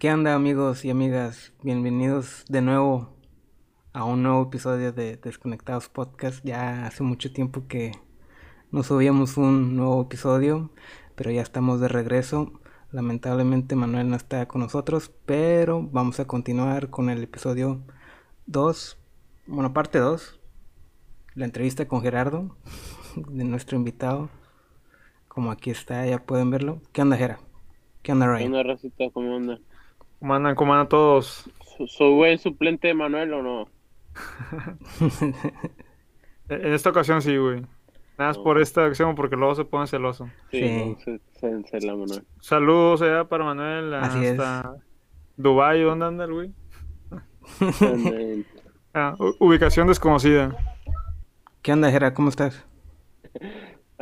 ¿Qué onda amigos y amigas? Bienvenidos de nuevo a un nuevo episodio de Desconectados Podcast. Ya hace mucho tiempo que no subíamos un nuevo episodio, pero ya estamos de regreso. Lamentablemente Manuel no está con nosotros, pero vamos a continuar con el episodio 2, bueno, parte 2, la entrevista con Gerardo, de nuestro invitado. Como aquí está, ya pueden verlo. ¿Qué onda, Gera? ¿Qué onda, ¿Qué Ryan? onda, racita? ¿Cómo? ¿Cómo andan? ¿Cómo andan todos? ¿Su- ¿Soy buen suplente de Manuel o no? E- En esta ocasión sí, güey. Nada más por esta acción porque luego se pone celoso. Sí, Sí. no, se, se, se la Manuel. Saludos allá para Manuel Así es. hasta Dubai, ¿dónde anda el güey? Ah, ubicación desconocida. ¿Qué onda, Gera? ¿Cómo estás?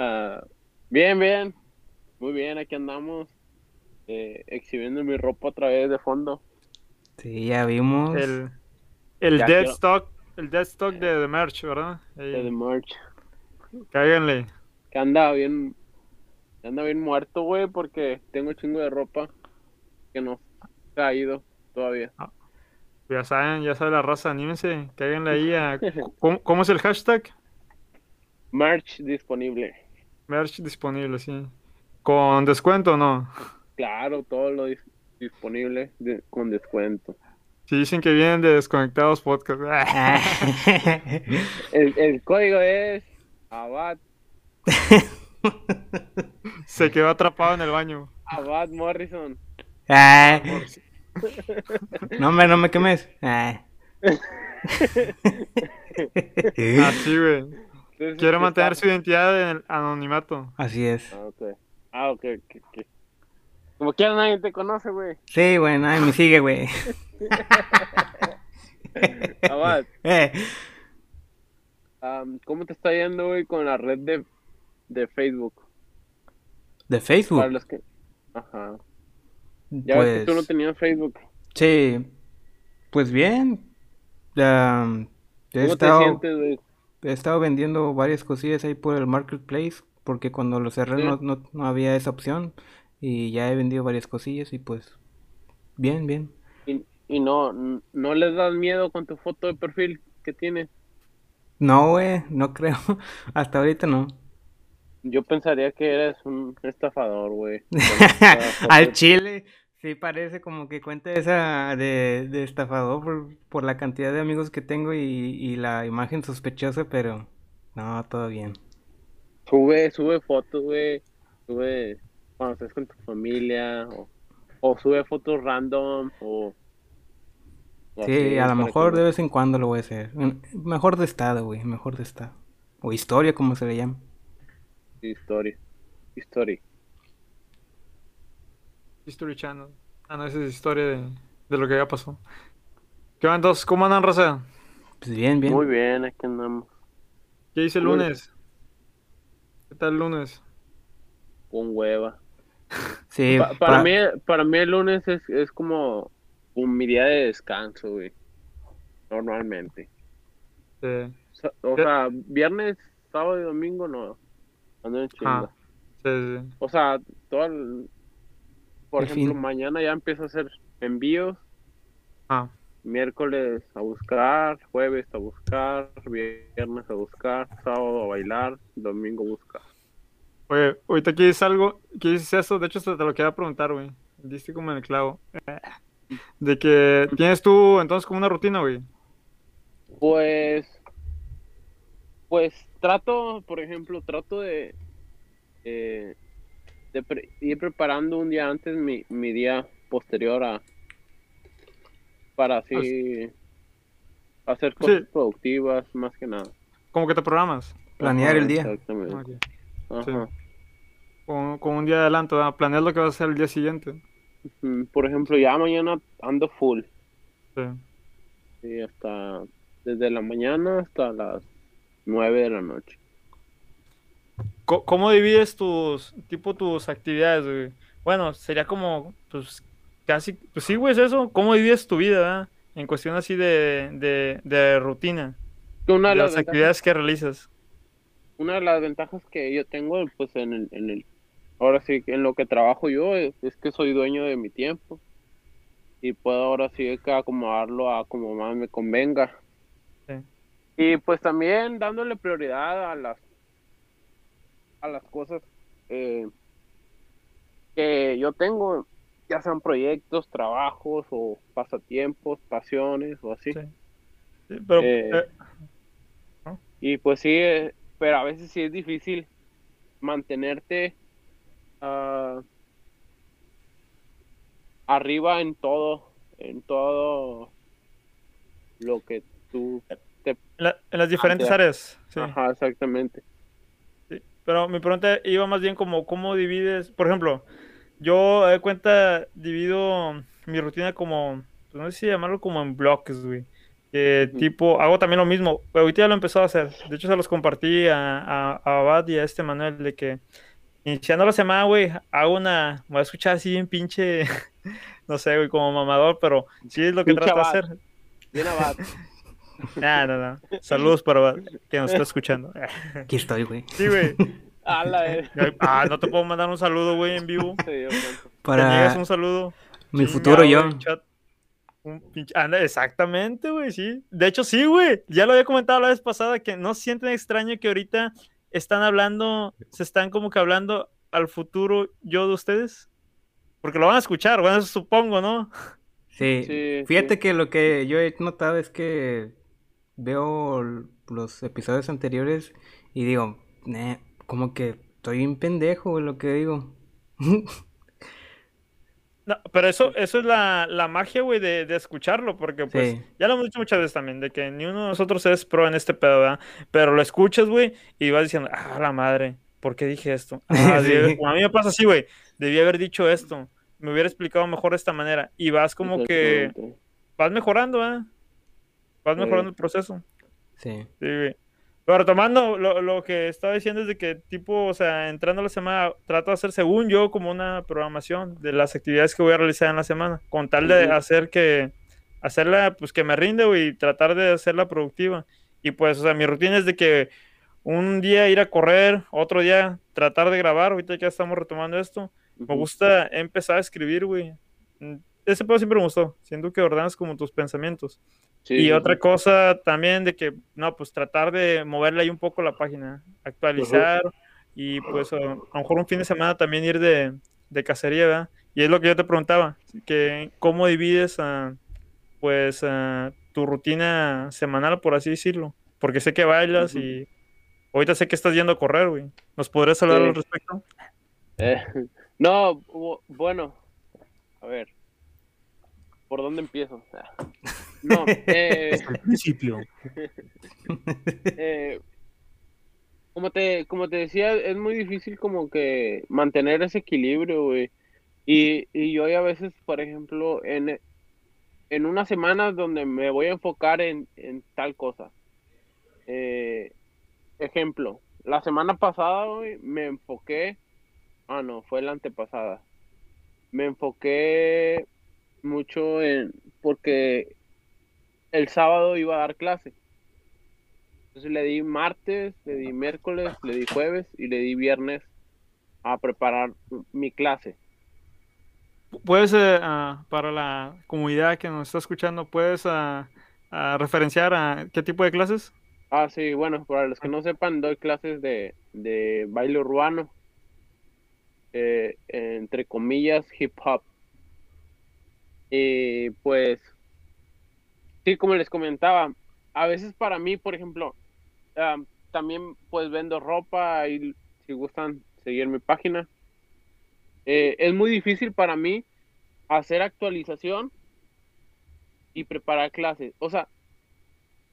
Ah, bien, bien. Muy bien, aquí andamos. Eh, exhibiendo mi ropa otra vez de fondo. Sí, ya vimos. El, el Ya dead quiero- stock, el dead stock de The Merch, ¿verdad? Ahí, De The Merch. cáiganle. Que anda bien. que anda bien muerto, güey, porque tengo chingo de ropa que no ha ido todavía. Ya saben, ya sabe la raza, anímense, cáiganle ahí a... ¿Cómo, cómo es el hashtag? Merch disponible. Merch disponible, sí. ¿Con descuento o no? Claro, todo lo dis- disponible de- con descuento. Si dicen que vienen de Desconectados Podcast. El, el código es Abad, Se quedó atrapado en el baño. Abad Morrison. Ah. no, hombre, no me quemes. Ah. Así, güey. ¿qué mantener su identidad en el anonimato. Así es. Ah, ok. Ah, ok, ok, ok. Como quiera nadie te conoce, güey. Sí, güey, nadie me sigue, güey. Abad, Eh, ¿cómo te está yendo, güey, con la red de, de Facebook? de Facebook. Para los que... Ajá. Ya ves que tú no Pues, tenías Facebook. sí, pues bien. Um, he, ¿Cómo te estado, sientes, güey? he estado vendiendo varias cosillas ahí por el marketplace, porque cuando lo cerré Sí. no, no, no había esa opción. Y ya he vendido varias cosillas y pues, bien, bien. Y, y no, no les das miedo con tu foto de perfil que tienes. No, güey, no creo. Hasta ahorita no. Yo pensaría que eres un estafador, güey. Al chile, sí parece como que cuenta esa de, de estafador por, por la cantidad de amigos que tengo y, y la imagen sospechosa, pero no, todo bien. Sube, sube fotos, güey. Sube cuando estés con tu familia. O, o sube fotos random. O, o Sí, así, a lo mejor que de vez en cuando lo voy a hacer. Mm, Mejor de estado, güey, mejor de estado. O historia, como se le llama. Historia. Historia. History Channel. Ah, no, esa es historia de, de lo que ya pasó. ¿Qué van entonces? ¿Cómo andan, raza? Pues bien, bien. Muy bien, aquí andamos. ¿Qué hice el lunes? ¿Qué tal el lunes? Con hueva. Sí, Pa- para pa- mí, para mí el lunes es, es como un mi día de descanso, güey. Normalmente. Eh, O sea, o ¿Qué? sea, viernes, sábado y domingo no. Ando en chinga. ah, sí, sí. O sea, todo el- por El ejemplo, fin. mañana ya empiezo a hacer envíos, Ah, miércoles a buscar, jueves a buscar, viernes a buscar, sábado a bailar, domingo a buscar. Oye, ahorita que dices algo, que dices eso, de hecho hasta te lo quería preguntar, güey. Diste como en el clavo. De que tienes tú entonces como una rutina, güey. Pues, pues trato, por ejemplo, trato de, eh, de pre- ir preparando un día antes mi, mi día posterior a, para así hacer cosas Sí. productivas, más que nada. Como que te programas. planear Ajá, el día. Exactamente. Ok. Ajá. Con, con un día de adelanto, ¿verdad? Planeas lo que vas a hacer el día siguiente. Por ejemplo, ya mañana ando full. Sí. Sí, hasta desde la mañana hasta las 9 de la noche. ¿Cómo divides tus, tipo, tus actividades, güey? Bueno, sería como, pues, casi, pues sí, güey, es eso. ¿Cómo divides tu vida? En cuestión así de, de, de rutina, Una de de las actividades que realizas. una de las ventajas que yo tengo, pues en el, en el, ahora sí, en lo que trabajo yo, es, es que soy dueño de mi tiempo. y puedo ahora sí que acomodarlo a como más me convenga. Sí. Y pues también dándole prioridad a las a las cosas eh, que yo tengo, ya sean proyectos, trabajos o pasatiempos, pasiones o así. Sí. Sí, pero, Eh, eh, Y pues sí, eh, pero a veces sí es difícil mantenerte ah, arriba en todo, en todo lo que tú te... en, la- en las diferentes áreas. sí. Ajá, exactamente. Sí, Pero mi pregunta iba más bien como cómo divides, por ejemplo, yo de cuenta divido mi rutina como, pues no sé si llamarlo como en bloques, güey. Que Ujú. tipo, hago también lo mismo. Ahorita ya lo he empezado a hacer. De hecho, se los compartí a, a, a Abad y a este Manuel de que iniciando la semana, güey, hago una, me voy a escuchar así bien pinche, no sé, güey, como mamador, pero sí es lo que trato de hacer. Bien abad. Ah, no, no. Saludos para Abad, que nos está escuchando. Aquí estoy, güey. Sí, güey. Ah, no te puedo mandar un saludo, güey, en vivo. Para un saludo. mi Chinga, futuro yo. güey, chat. Un pinche- Anda, exactamente, güey, sí. De hecho, sí, güey. Ya lo había comentado la vez pasada que no sienten extraño que ahorita están hablando, se están como que hablando al futuro yo de ustedes. Porque lo van a escuchar, bueno, eso supongo, ¿no? Sí, Sí, fíjate sí. que lo que yo he notado es que veo los episodios anteriores y digo, "Nah, como que estoy un pendejo, lo que digo. No, pero eso, eso es la, la magia, güey, de, de escucharlo, porque pues Sí. ya lo hemos dicho muchas veces también, de que ni uno de nosotros es pro en este pedo, ¿verdad? Pero lo escuchas, güey, y vas diciendo, ah, la madre, ¿por qué dije esto? Ah, Sí. debí haber- a mí me pasa así, güey, debí haber dicho esto, me hubiera explicado mejor de esta manera, y vas como que, vas mejorando, ¿verdad? Vas Sí. mejorando el proceso. Sí. Sí, güey. Pero retomando lo, lo que estaba diciendo es de que, tipo, o sea, entrando a la semana, trato de hacer, según yo, como una programación de las actividades que voy a realizar en la semana, con tal de Ujú. hacer que, hacerla, pues que me rinde, y tratar de hacerla productiva. Y pues, o sea, mi rutina es de que un día ir a correr, otro día tratar de grabar, ahorita ya estamos retomando esto. Me gusta empezar a escribir, güey. Mm, Ese pedo siempre me gustó. Siento que ordenas como tus pensamientos. Sí, Y sí, otra sí. cosa también de que, no, pues tratar de moverle ahí un poco la página, actualizar y pues a, lo mejor un fin de semana también ir de, de cacería, ¿verdad? Y es lo que yo te preguntaba, que cómo divides ah, pues ah, tu rutina semanal, por así decirlo, porque sé que bailas y ahorita sé que estás yendo a correr, güey. ¿Nos podrías hablar al respecto? Eh, no, bu- bueno, a ver, ¿por dónde empiezo? No, eh, Al principio. eh, como te, como te decía, es muy difícil como que mantener ese equilibrio, güey. Y, y yo a veces, por ejemplo, en, en unas semanas donde me voy a enfocar en, en tal cosa. Eh, ejemplo, la semana pasada, güey, me enfoqué, ah, no, fue la antepasada. Me enfoqué mucho en, porque el sábado iba a dar clase. Entonces le di martes, le di miércoles, le di jueves y le di viernes a preparar mi clase. Puedes, ah, para la comunidad que nos está escuchando, puedes referenciar a qué tipo de clases? Ah, sí, bueno, para los que no sepan, doy clases de, de baile urbano, eh, entre comillas, hip hop. Y pues, sí, como les comentaba, a veces para mí, por ejemplo, también pues vendo ropa y si gustan seguir mi página. Eh, es muy difícil para mí hacer actualización y preparar clases. O sea,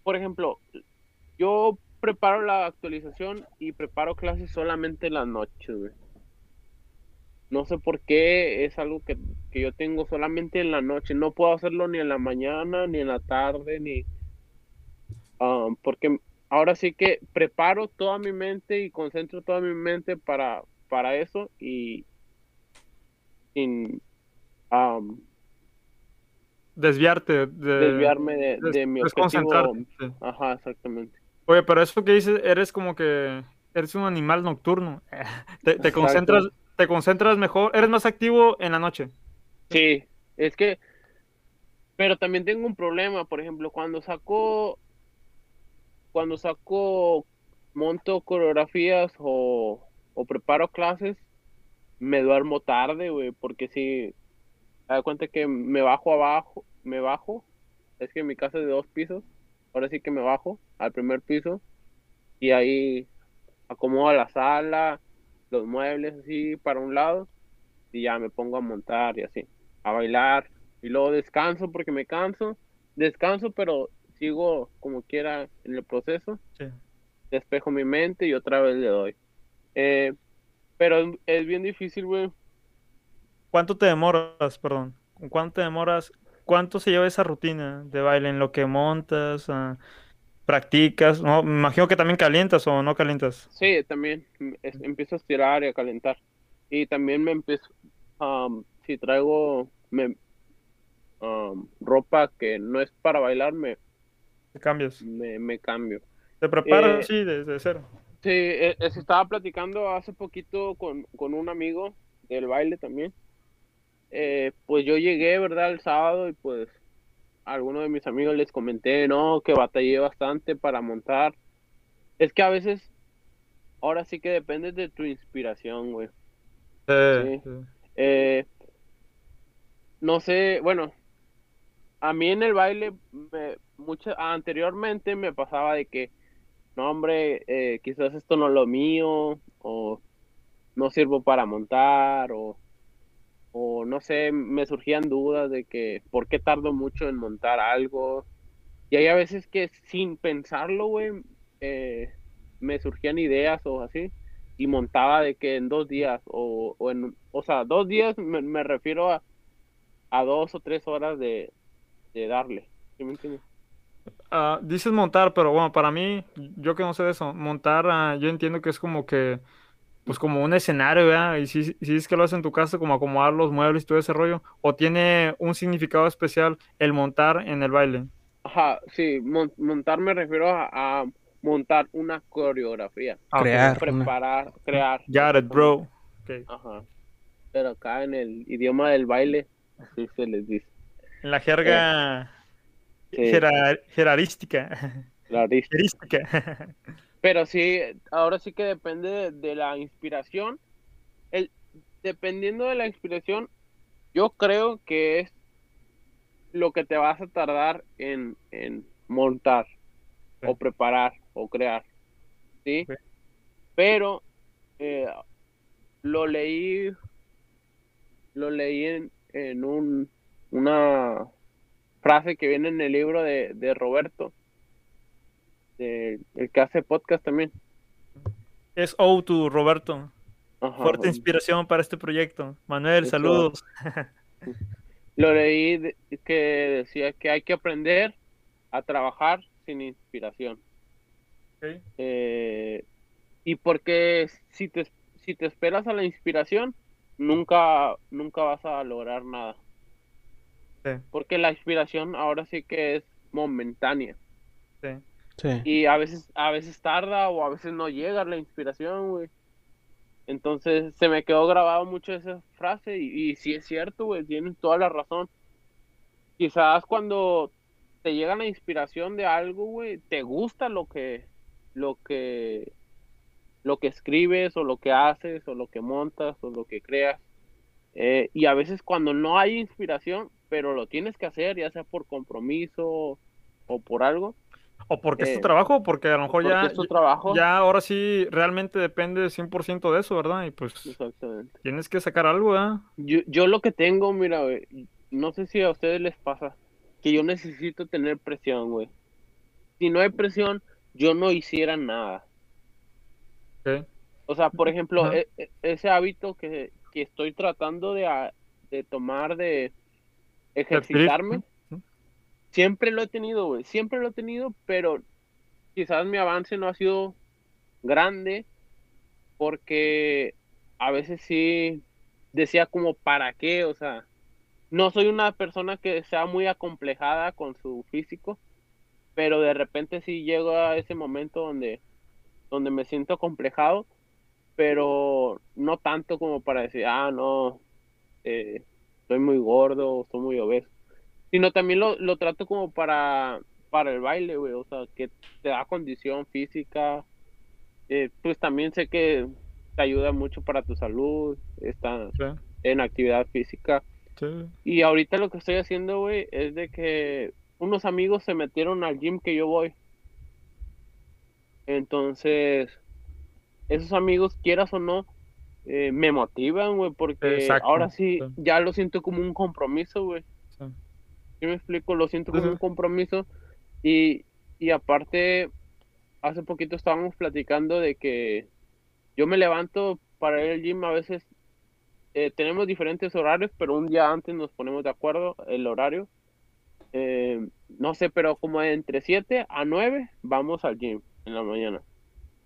por ejemplo, yo preparo la actualización y preparo clases solamente en las noches. No sé por qué es algo que, que yo tengo solamente en la noche. No puedo hacerlo ni en la mañana, ni en la tarde, ni... um, porque ahora sí que preparo toda mi mente y concentro toda mi mente para, para eso y sin um, Desviarte. De, desviarme de, mi objetivo. Ajá, exactamente. Oye, pero eso que dices, eres como que eres un animal nocturno. Te, concentras, te concentras mejor, eres más activo en la noche. Sí, es que Pero también tengo un problema, por ejemplo, cuando saco, cuando saco, monto coreografías o, o preparo clases, me duermo tarde, güey, porque si, da cuenta que me bajo abajo, me bajo, es que mi casa es de dos pisos, ahora sí que me bajo al primer piso y ahí acomodo la sala, los muebles así para un lado y ya me pongo a montar y así, a bailar y luego descanso porque me canso, descanso pero sigo como quiera en el proceso, Sí. despejo mi mente y otra vez le doy. Eh, pero es, bien difícil, güey. ¿Cuánto te demoras, perdón? ¿Con ¿Cuánto te demoras? ¿Cuánto se lleva esa rutina de baile en lo que montas, ah, practicas? No, me imagino que también calientas o no calientas. Sí, también mm, es- empiezo a estirar y a calentar. Y también me empiezo, am, si traigo me, am, ropa que no es para bailar, me, Te cambias. me, me cambio. Te preparas Eh, así desde cero. Sí, eh, eh, estaba platicando hace poquito con, con un amigo del baile también. Eh, pues yo llegué, ¿verdad? El sábado y pues a algunos de mis amigos les comenté, no, que batallé bastante para montar. Es que a veces, ahora sí que depende de tu inspiración, güey. Sí, sí. Eh, no sé, bueno, a mí en el baile, me, mucha- anteriormente me pasaba de que, no, hombre, eh, quizás esto no es lo mío, o no sirvo para montar, o, o no sé, me surgían dudas de que, ¿por qué tardo mucho en montar algo? Y hay a veces que sin pensarlo, güey, eh, me surgían ideas o así, y montaba de que en dos días, o, o en, o sea, dos días me, me refiero a, a dos o tres horas de, de darle, ¿sí me entiendes? Ah, dices montar, pero bueno, para mí, yo que no sé de eso, montar, ah, yo entiendo que es como que, pues como un escenario, ¿verdad? Y si, si es que lo haces en tu casa, como acomodar los muebles y todo ese rollo, o tiene un significado especial el montar en el baile. Ajá, sí, mon- montar me refiero a, a montar una coreografía, Ah. Crear. una- preparar, crear. Got it, bro. Ok. Ajá. Pero acá en el idioma del baile, así se les dice. En la jerga Sí, jerar- jerarística. Pero sí, ahora sí que depende de, de la inspiración. El, dependiendo de la inspiración, yo creo que es lo que te vas a tardar en, en montar Sí. o preparar o crear. ¿Sí? Pero eh, lo leí, lo leí en, en un, una frase que viene en el libro de, de Roberto, de- el que hace podcast también. Es O to Roberto. Ajá. Fuerte inspiración para este proyecto. Manuel, Eso. saludos. Lo leí de- que decía que hay que aprender a trabajar sin inspiración. Eh, y porque si te, si te esperas a la inspiración, nunca, nunca vas a lograr nada. Sí, Porque la inspiración ahora sí que es momentánea. sí. Y a veces, a veces tarda o a veces no llega la inspiración, güey. Entonces se me quedó grabado mucho esa frase y, y sí es cierto, güey, tienes toda la razón. Quizás cuando te llega la inspiración de algo, güey, te gusta lo que, lo que, lo que escribes o lo que haces o lo que montas o lo que creas. Eh, y a veces cuando no hay inspiración, pero lo tienes que hacer, ya sea por compromiso o por algo, O porque es tu Eh, trabajo, porque a lo mejor ya, es tu trabajo. ya ahora sí realmente depende 100% de eso, ¿verdad? Y pues Exactamente. tienes que sacar algo, ¿verdad? Yo, yo lo que tengo, mira, güey, no sé si a ustedes les pasa, que yo necesito tener presión, güey. Si no hay presión, yo no hiciera nada. Ok. O sea, por ejemplo, e- e- ese hábito que, que estoy tratando de, de tomar, de ejercitarme. Siempre lo he tenido, siempre lo he tenido, pero quizás mi avance no ha sido grande porque a veces sí decía como, ¿para qué? O sea, no soy una persona que sea muy acomplejada con su físico, pero de repente sí llego a ese momento donde, donde me siento acomplejado, pero no tanto como para decir, ah, no, eh, soy muy gordo, soy muy obeso, sino también lo, lo trato como para, para el baile, güey, o sea, que te da condición física, eh, pues también sé que te ayuda mucho para tu salud, está Sí, en actividad física. sí. Y ahorita lo que estoy haciendo, güey, es de que unos amigos se metieron al gym que yo voy. Entonces, esos amigos, quieras o no, eh, me motivan, güey, porque Exacto, ahora sí, sí. ya lo siento como un compromiso, güey. Sí. ¿Sí me explico? Lo siento como sí. un compromiso. Y, y aparte, hace poquito estábamos platicando de que yo me levanto para ir al gym a veces. eh, tenemos diferentes horarios, pero un día antes nos ponemos de acuerdo el horario. Eh, no sé, pero como entre 7 a 9 vamos al gym en la mañana.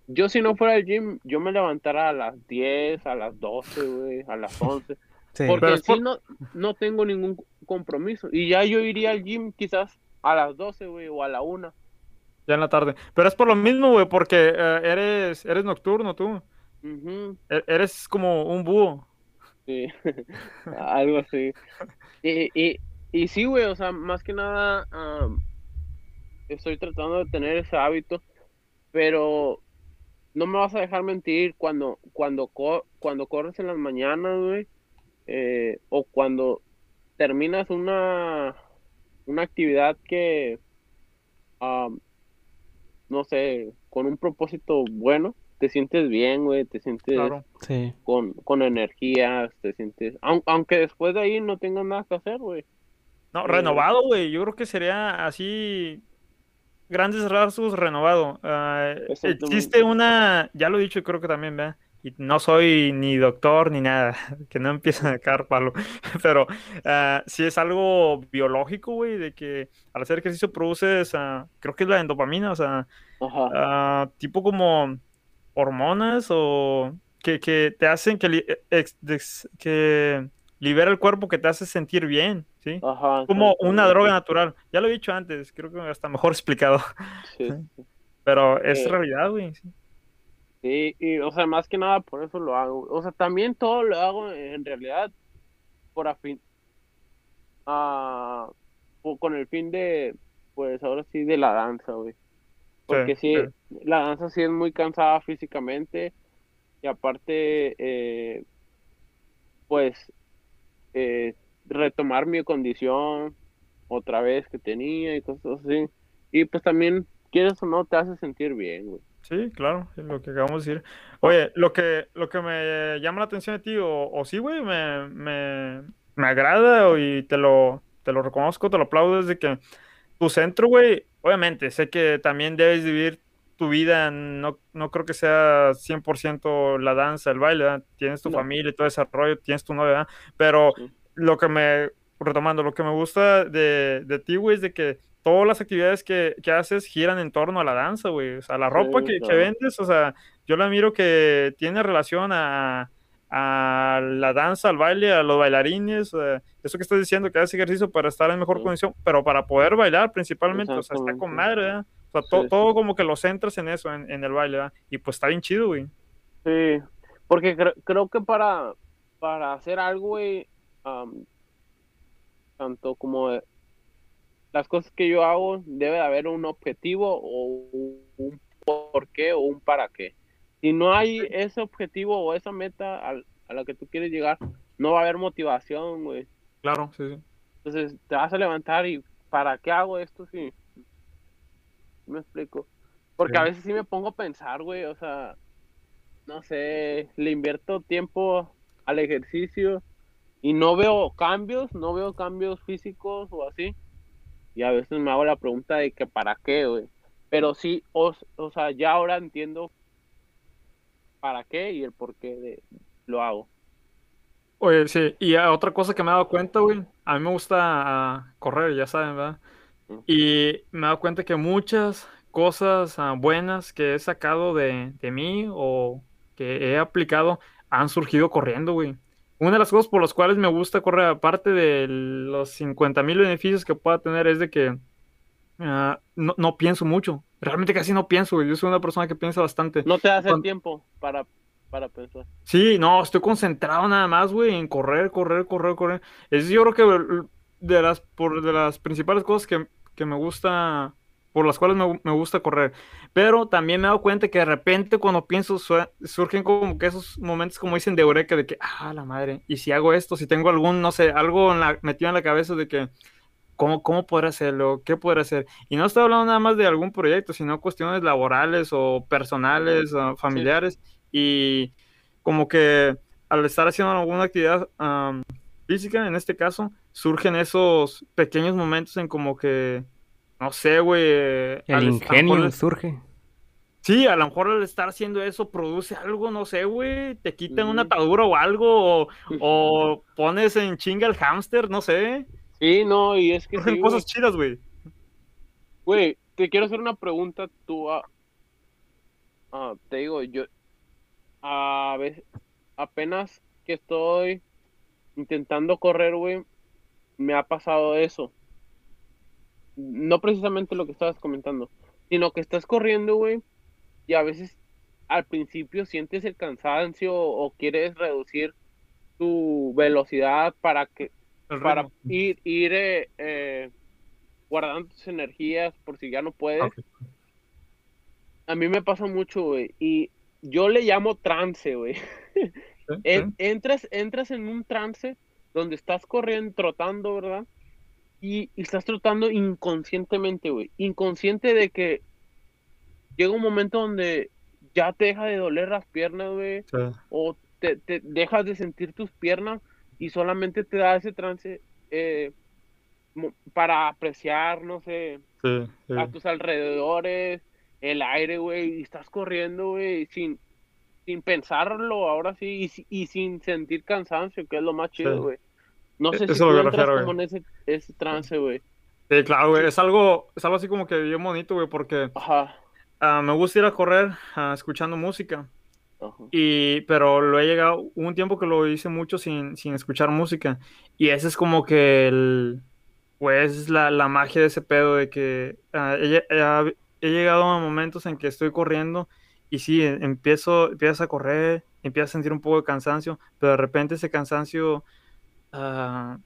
Yo si no fuera al gym, yo me levantara a las 10, a las 12, güey, a las 11. Sí. Porque Pero en es por- sí no, no tengo ningún compromiso. Y ya yo iría al gym quizás a las 12, güey, o a la 1. Ya en la tarde. Pero es por lo mismo, güey, porque eh, eres, eres nocturno tú. E- Eres como un búho. sí, algo así. Y, y, y sí, güey, o sea, más que nada am, estoy tratando de tener ese hábito, pero no me vas a dejar mentir cuando, cuando, co- cuando corres en las mañanas, güey, eh, o cuando terminas una, una actividad que, no sé, con un propósito bueno, te sientes bien, güey, te sientes Claro. Sí. con, con energías, te sientes, aun- aunque después de ahí no tengas nada que hacer, güey. No, Eh, renovado, güey. Yo creo que sería así. Grandes rasgos renovado. Ah, existe una. Ya lo he dicho, creo que también, ¿verdad? Y no soy ni doctor ni nada. Que no empiecen a caer palo. Pero ah, sí es algo biológico, güey. De que al hacer ejercicio produces. ah, creo que es la endopamina. O sea. Ah, tipo como hormonas o que, que te hacen que, li- ex- des- que libera el cuerpo que te hace sentir bien, ¿sí? ajá. Como una droga natural. Ya lo he dicho antes, creo que hasta mejor explicado, Sí, pero es Eh, realidad, güey. Sí. y o sea, más que nada por eso lo hago. O sea, también todo lo hago en realidad por afín, po- con el fin de, pues ahora sí, de la danza, güey. Porque sí, sí. la danza sí es muy cansada físicamente y aparte, eh, pues, eh, retomar mi condición otra vez que tenía y cosas así. Y pues también, quieres o no, te hace sentir bien, güey. Sí, claro, lo que acabamos de decir. Oye, lo que, lo que me llama la atención de ti, o, o sí, güey, me, me, me agrada y te lo, te lo reconozco, te lo aplaudo, es de que tu centro, güey, obviamente, sé que también debes vivir tu vida, no, no creo que sea 100% la danza, el baile, ¿verdad? Tienes tu No. familia y todo ese rollo, tienes tu novia. Pero Sí. lo que me, retomando, lo que me gusta de, de ti, güey, es de que todas las actividades que, que haces giran en torno a la danza, güey. O sea, la ropa Sí, que, vendes, o sea, yo la miro que tiene relación a, a la danza, al baile, a los bailarines, eso que estás diciendo, que haces ejercicio para estar en mejor Sí. condición, pero para poder bailar principalmente, o sea, está con madre, ¿verdad? O sea, Sí, to- sí. todo como que lo centras en eso, en, en el baile, ¿verdad? Y pues está bien chido, güey. Sí, porque cre- creo que para, para hacer algo, güey, tanto como de- las cosas que yo hago, debe de haber un objetivo o un por qué o un para qué. Si no hay ese objetivo o esa meta al- a la que tú quieres llegar, no va a haber motivación, güey. Claro, sí, sí. Entonces te vas a levantar y ¿para qué hago esto? Sí. Me explico. Porque Sí. a veces sí me pongo a pensar, güey, o sea, no sé, le invierto tiempo al ejercicio y no veo cambios, no veo cambios físicos o así. Y a veces me hago la pregunta de que para qué, güey. Pero sí, o, o sea, ya ahora entiendo para qué y el por qué de, lo hago. Oye, sí, y otra cosa que me he dado cuenta, güey, a mí me gusta ah, correr, ya saben, ¿verdad? Y me he dado cuenta que muchas cosas ah, buenas que he sacado de, de mí o que he aplicado han surgido corriendo, güey. Una de las cosas por las cuales me gusta correr, aparte de los 50 mil beneficios que pueda tener, es de que ah, no, no pienso mucho. Realmente casi no pienso, güey. Yo soy una persona que piensa bastante. No te das el Cuan- tiempo para, para pensar. Sí, no, estoy concentrado nada más, güey, en correr, correr, correr, correr. Es yo creo que de las, por, de las principales cosas que, que me gusta, por las cuales me, me gusta correr. Pero también me he dado cuenta que de repente cuando pienso surgen como que esos momentos como dicen de eureka de que, ah, la madre, y si hago esto, si tengo algún, no sé, algo en la- metido en la cabeza de que, ¿cómo, cómo podré hacerlo? ¿Qué podré hacer? Y no estoy hablando nada más de algún proyecto, sino cuestiones laborales o personales, o familiares, y como que al estar haciendo alguna actividad am, física, en este caso, surgen esos pequeños momentos en como que, no sé, güey. El al- a ingenio mejor- surge. Sí, a lo mejor al estar haciendo eso produce algo, no sé, güey, te quitan una Ujú. atadura o algo, o, o pones en chinga al hámster, no sé. Sí, no, y es que sí, güey. cosas chidas, güey. Güey, te quiero hacer una pregunta tú. ah, ah, te digo, yo a veces apenas que estoy intentando correr, güey, me ha pasado eso. No precisamente lo que estabas comentando, sino que estás corriendo, güey, y a veces al principio sientes el cansancio o quieres reducir tu velocidad para que para ir, ir eh, eh, guardando tus energías por si ya no puedes. A mí me pasa mucho, güey, y yo le llamo trance, güey. Sí. entras, entras en un trance donde estás corriendo, trotando, ¿verdad? Y, y estás trotando inconscientemente, güey. Inconsciente de que llega un momento donde ya te deja de doler las piernas, güey Sí, o te, te dejas de sentir tus piernas y solamente te da ese trance eh, para apreciar, no sé, sí, sí. a tus alrededores, el aire, güey, y estás corriendo, güey, sin, sin pensarlo, ahora sí, y, y sin sentir cansancio, que es lo más chido, Sí. No E- sé eso si tú entras refiero, como en ese, ese trance, güey. Sí, claro, güey. Es algo, es algo así como que bien bonito, güey, porque Ajá, ah, me gusta ir a correr ah, escuchando música. ajá. Y, pero lo he llegado, hubo un tiempo que lo hice mucho sin, sin escuchar música. Y ese es como que el, pues, la, la magia de ese pedo de que ah, he, he- he llegado a momentos en que estoy corriendo y sí, em- empiezo, empiezas a correr, empiezas a sentir un poco de cansancio, pero de repente ese cansancio ah,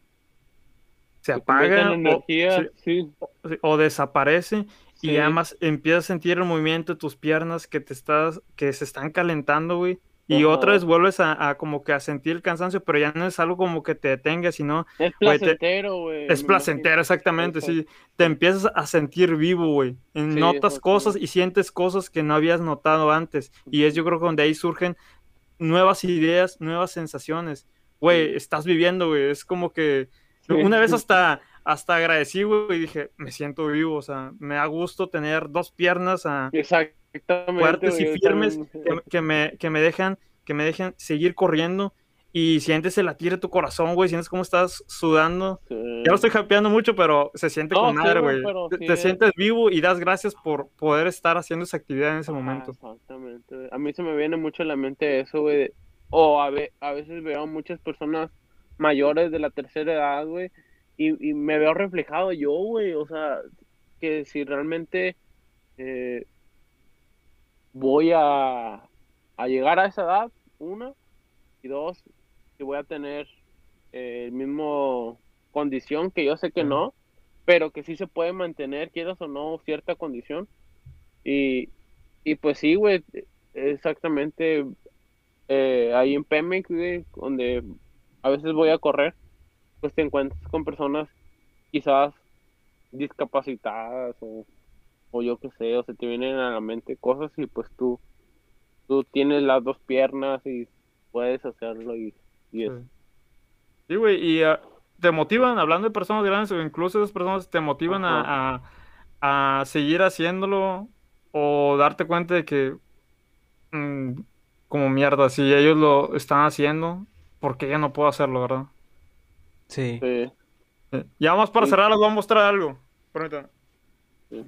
se apaga o, energía, sí, sí, sí, o desaparece y además empiezas a sentir el movimiento de tus piernas que te estás, que se están calentando, güey. Y Ajá. otra vez vuelves a, a como que a sentir el cansancio, pero ya no es algo como que te detenga, sino es placentero, güey. es placentero, exactamente, sí. Te empiezas a sentir vivo, güey. Sí, Notas cosas y sientes cosas que no habías notado antes. Y es yo creo que donde ahí surgen nuevas ideas, nuevas sensaciones. Güey, estás viviendo, güey. Es como que Sí. una vez hasta, hasta agradecí, güey, y dije, me siento vivo, o sea, me da gusto tener dos piernas ah, fuertes y firmes que, que me, que me dejan, que me dejan seguir corriendo y sientes el latir de tu corazón, güey, sientes cómo estás sudando. Sí. Ya lo estoy japeando mucho, pero se siente No, con madre, güey, Te, sientes vivo y das gracias por poder estar haciendo esa actividad en ese Ajá, momento. Exactamente. A mí se me viene mucho a la mente eso, güey. O a, ve- a veces veo muchas personas mayores de la tercera edad, güey, y, y me veo reflejado yo, güey. O sea, que si realmente eh, voy a, a llegar a esa edad, una, y dos, que voy a tener eh, el mismo condición, que yo sé que no, pero que sí se puede mantener, quieras o no, cierta condición. Y, y pues sí, güey, exactamente eh, ahí en Pemex, donde a veces voy a correr, pues te encuentras con personas quizás discapacitadas o, o yo qué sé, o se te vienen a la mente cosas y pues tú, tú tienes las dos piernas y puedes hacerlo y, y es, Sí. Sí, güey, y ah, te motivan, hablando de personas grandes, o incluso esas personas te motivan a, a- a seguir haciéndolo o darte cuenta de que, mm, como mierda, si ellos lo están haciendo, ¿por qué yo no puedo hacerlo, verdad? Sí. sí, Ya vamos para Sí. cerrar, les voy a mostrar algo. Permítame. sí.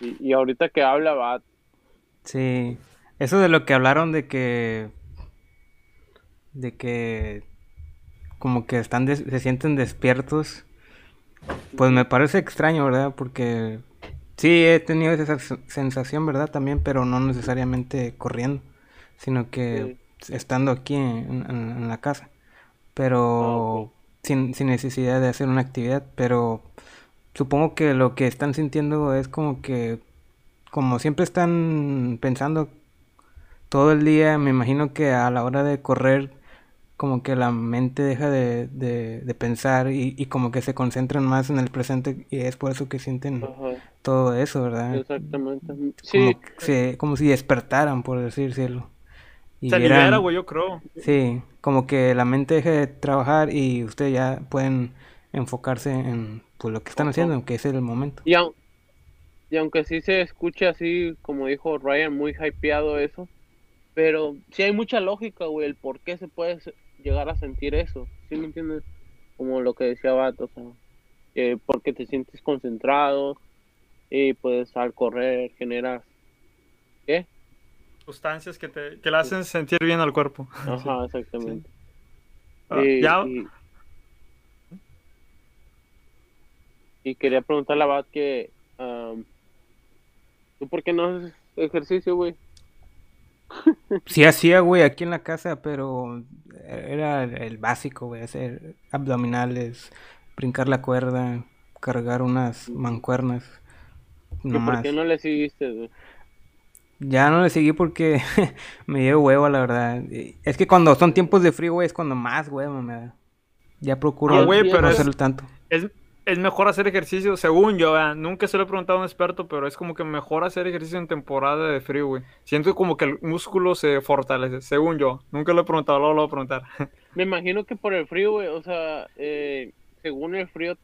Y, y ahorita que habla va, Sí. Eso de lo que hablaron de que. De que. Como que están des- se sienten despiertos. Pues me parece extraño, ¿verdad? Porque. Sí, he tenido esa sens- sensación, ¿verdad? También, pero no necesariamente corriendo. Sino que estando aquí en, en- en la casa. Pero. Ah, sin, sin necesidad de hacer una actividad, pero supongo que lo que están sintiendo es como que, como siempre están pensando todo el día, me imagino que a la hora de correr, como que la mente deja de, de, de pensar y, y como que se concentran más en el presente y es por eso que sienten Ajá, todo eso, ¿verdad? exactamente. Como, Sí, que se- como si despertaran, por decirlo. Y Se libera, güey, yo creo. Sí, como que la mente deje de trabajar y ustedes ya pueden enfocarse en pues, lo que están Ajá. haciendo, que es el momento. y, au- y aunque sí se escuche así, como dijo Ryan, muy hypeado eso, pero sí hay mucha lógica, güey, el por qué se puede llegar a sentir eso, ¿sí me entiendes? Como lo que decía Bato, o sea, eh, porque te sientes concentrado y pues al correr generas, ¿qué? Sustancias que, te, que le hacen sentir bien al cuerpo. Ajá, exactamente. Ah, Y, ya, y- y quería preguntarle a Bat que, am, ¿tú por qué no haces ejercicio, güey? Sí hacía, güey, aquí en la casa, pero era el, básico, güey, hacer abdominales, brincar la cuerda, cargar unas mancuernas, ¿Y no por más. qué no le seguiste, güey? Ya no le seguí porque me dio huevo, la verdad. Y Es que cuando son tiempos de frío, güey, es cuando más huevo me da. Ya procuro Ah, güey, no pero es- hacerlo tanto. es, es mejor hacer ejercicio, según yo, ¿verdad? nunca se lo he preguntado a un experto, pero es como que mejor hacer ejercicio en temporada de frío, güey. Siento como que el músculo se fortalece, según yo. Nunca lo he preguntado, luego lo voy a preguntar. Me imagino que por el frío, güey, o sea, eh, según el frío,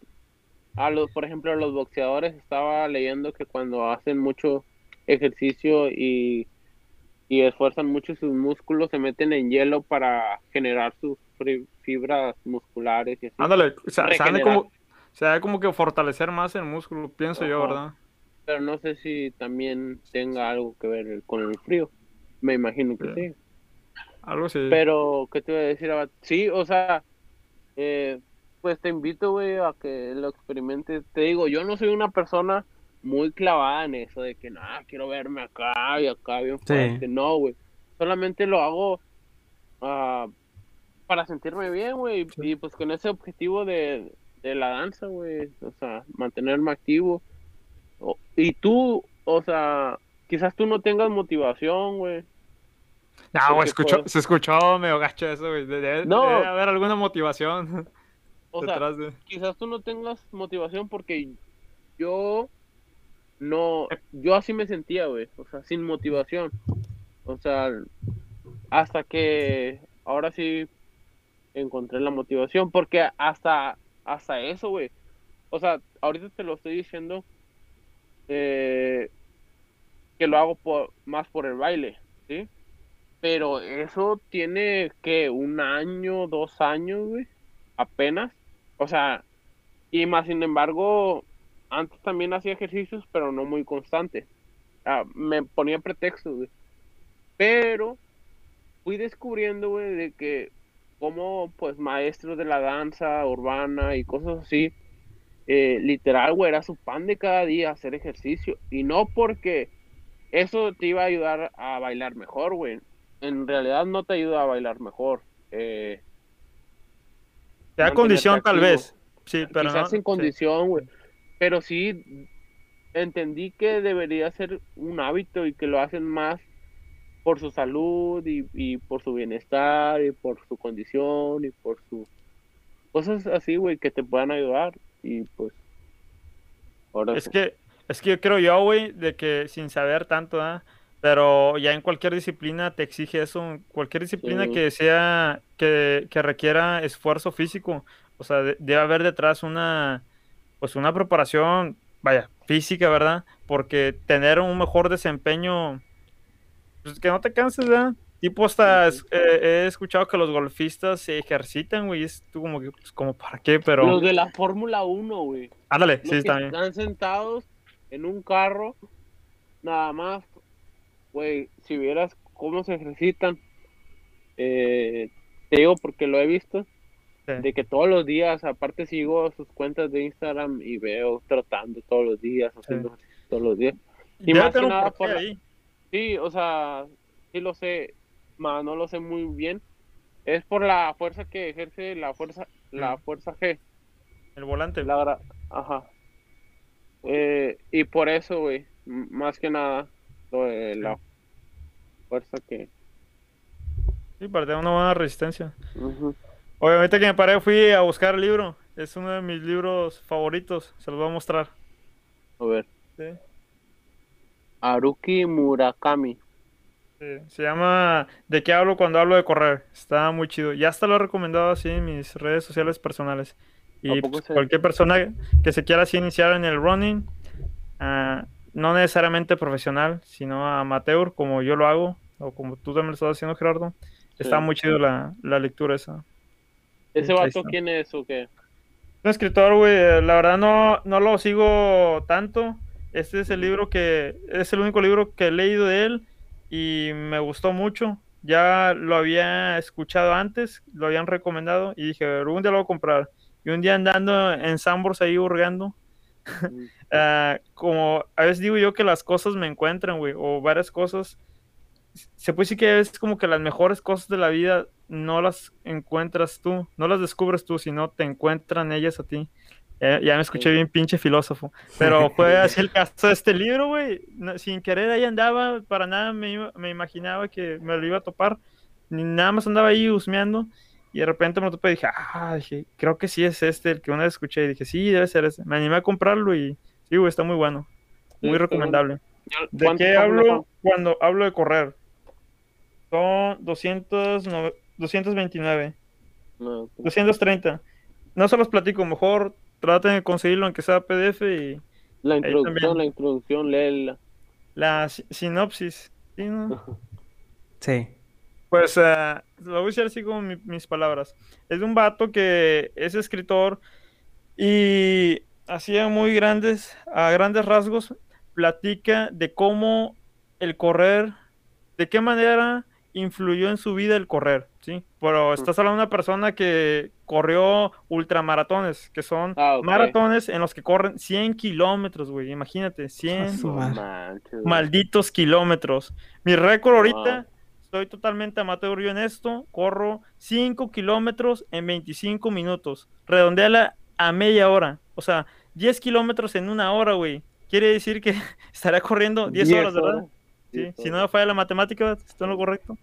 a los, por ejemplo, a los boxeadores estaba leyendo que cuando hacen mucho ejercicio y, y esfuerzan mucho sus músculos, se meten en hielo para generar sus fibras musculares y así. Ándale, o sea, como, se ha de como que fortalecer más el músculo, pienso yo. ¿verdad? Pero no sé si también tenga algo que ver con el frío. Me imagino que Sí. sí. Algo así. Pero, ¿qué te voy a decir? Sí, o sea, eh, pues te invito, güey, a que lo experimentes. Te digo, yo no soy una persona muy clavada en eso de que, nada, quiero verme acá y acá bien Sí. fuerte. No, güey. Solamente lo hago ah, para sentirme bien, güey. Sí. Y pues con ese objetivo de, de la danza, güey. O sea, mantenerme activo. O- y tú, o sea, quizás tú no tengas motivación, güey. No, güey, escuchó, puedo- se escuchó medio gacho eso, güey. Debe, No. debe haber alguna motivación O sea, de... quizás tú no tengas motivación porque yo no, yo así me sentía, güey, o sea, sin motivación. O sea, hasta que ahora sí encontré la motivación, porque hasta, hasta eso, güey. O sea, ahorita te lo estoy diciendo eh, que lo hago por, más por el baile, ¿sí? Pero eso tiene que un año, dos años, güey, apenas. O sea, y más sin embargo, antes también hacía ejercicios, pero no muy constante. Me ponía pretextos, güey. Pero fui descubriendo, güey, de que como pues maestros de la danza urbana y cosas así, eh, literal, güey, era su pan de cada día hacer ejercicio. Y no porque eso te iba a ayudar a bailar mejor, güey. En realidad no te ayuda a bailar mejor. Eh, Te da condición tal vez. Sí, pero quizás no. en condición, güey. Pero sí entendí que debería ser un hábito y que lo hacen más por su salud y, y por su bienestar y por su condición y por su cosas así, güey, que te puedan ayudar y pues ahora. Es sí. que, es que yo creo yo, güey, de que sin saber tanto, ¿ah? Pero ya en cualquier disciplina te exige eso. Cualquier disciplina Sí. que sea, que, que requiera esfuerzo físico. O sea, de- debe haber detrás una, pues una preparación, vaya, física, ¿verdad? Porque tener un mejor desempeño, pues que no te canses, ¿verdad? Tipo, hasta es- eh, he escuchado que los golfistas se ejercitan, güey, es tú como que, pues, como para qué, pero... los de la Fórmula 1, güey. Ándale, Los sí, está bien. están sentados en un carro, nada más, güey, si vieras cómo se ejercitan, eh, te digo porque lo he visto, Sí. de que todos los días, aparte sigo sus cuentas de Instagram y veo trotando todos los días, haciendo ejercicio todos los días. y más que nada por la- ahí. Sí, o sea, sí lo sé, más no lo sé muy bien. Es por la fuerza que ejerce, la fuerza la Mm. fuerza G. El volante. La Ajá. Eh, y por eso, güey, más que nada, lo de la fuerza que... Sí, para tener una buena resistencia. Ujú. Obviamente que me paré, fui a buscar el libro. Es uno de mis libros favoritos. Se los voy a mostrar. A ver, Sí. Haruki Murakami. Sí, Se llama ¿De qué hablo cuando hablo de correr? Está muy chido. Ya hasta lo he recomendado así en mis redes sociales personales. Y ¿A poco pues, se- cualquier persona que se quiera así iniciar en el running, ah, no necesariamente profesional, sino amateur, como yo lo hago, o como tú también lo estás haciendo, Gerardo. Está muy chido la, la lectura esa. ¿Ese vato quién es o qué? Un escritor, güey, eh, la verdad no, no lo sigo tanto. Este es el libro que, es el único libro que he leído de él y me gustó mucho. Ya lo había escuchado antes, lo habían recomendado y dije, algún día lo voy a comprar. Y un día andando en Sambors ahí hurgando, ah, como a veces digo yo que las cosas me encuentran, güey, o varias cosas. Se puede decir que es como que las mejores cosas de la vida no las encuentras tú, no las descubres tú, sino te encuentran ellas a ti. Ya me escuché Sí. bien pinche filósofo, pero fue así el caso de este libro, güey. No- sin querer ahí andaba, para nada me, iba- me imaginaba que me lo iba a topar, ni nada más andaba ahí husmeando. Y de repente me lo topé y dije, ah, dije, creo que sí es este el que una vez escuché. Y dije, sí, debe ser ese. Me animé a comprarlo y sí, güey, está muy bueno. Muy recomendable. ¿De ¿Cuántas qué hablo cuando hablo de correr? Son 200, no- 229, No, 230. No se los platico, mejor traten de conseguirlo aunque sea PDF y La también. introducción, la introducción, léela. la si- sinopsis. ¿sí, no? Sí. Pues eh, lo voy a decir así como mi- mis palabras. Es de un vato que es escritor y hacía muy grandes, a grandes rasgos, platica de cómo el correr, de qué manera influyó en su vida el correr, ¿sí? Pero estás hablando de una persona que corrió ultramaratones, que son Ah, maratones en los que corren 100 kilómetros, güey, imagínate, 100 Su No madre. manches, güey. malditos kilómetros. Mi récord ahorita, Wow. estoy totalmente amateur yo en esto, corro 5 kilómetros en 25 minutos. Redondeala a media hora. O sea, 10 kilómetros en una hora, güey. Quiere decir que estará corriendo 10 horas, ¿verdad? Sí, si no falla la matemática, ¿está en lo correcto?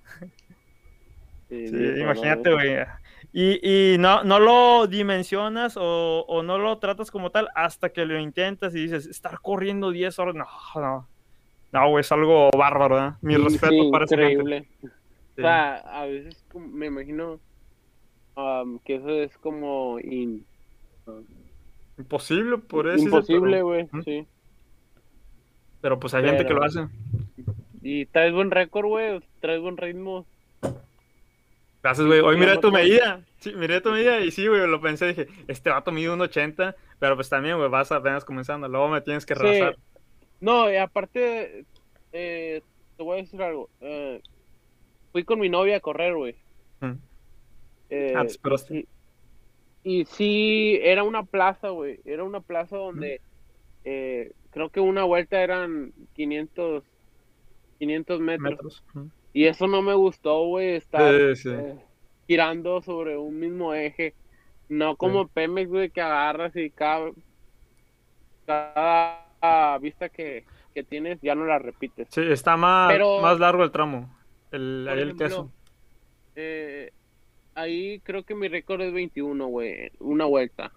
Sí, imagínate, güey. Y, y no, no lo dimensionas o, o no lo tratas como tal hasta que lo intentas y dices, estar corriendo 10 horas, no, no. No, güey, es algo bárbaro, ¿eh? Mi Sí, respeto para gente. increíble. O sea, a veces me imagino am, que eso es como in- Imposible, por eso. imposible, güey. Sí. Pero pues hay gente que lo hace. Y traes buen récord, güey. Traes buen ritmo. Gracias, güey. Hoy miré tu medida. Sí, miré tu medida y sí, güey, lo pensé. Dije, este vato mide un 80, pero pues también, güey, vas apenas comenzando. Luego me tienes que Sí. rebasar. No, y aparte, eh, te voy a decir algo. eh, fui con mi novia a correr, güey. Eh, Ah, te esperaste. y, y sí, era una plaza, güey. Era una plaza donde eh, creo que una vuelta eran 500, 500 metros. Y eso no me gustó, güey. Estar Sí, sí. eh, girando sobre un mismo eje. No como Pemex, güey, que agarras y cada, cada vista que, que tienes ya no la repites. Sí, está más, Pero- más largo el tramo. El, el ejemplo, queso. eh, ahí creo que mi récord es 21, güey. Una vuelta.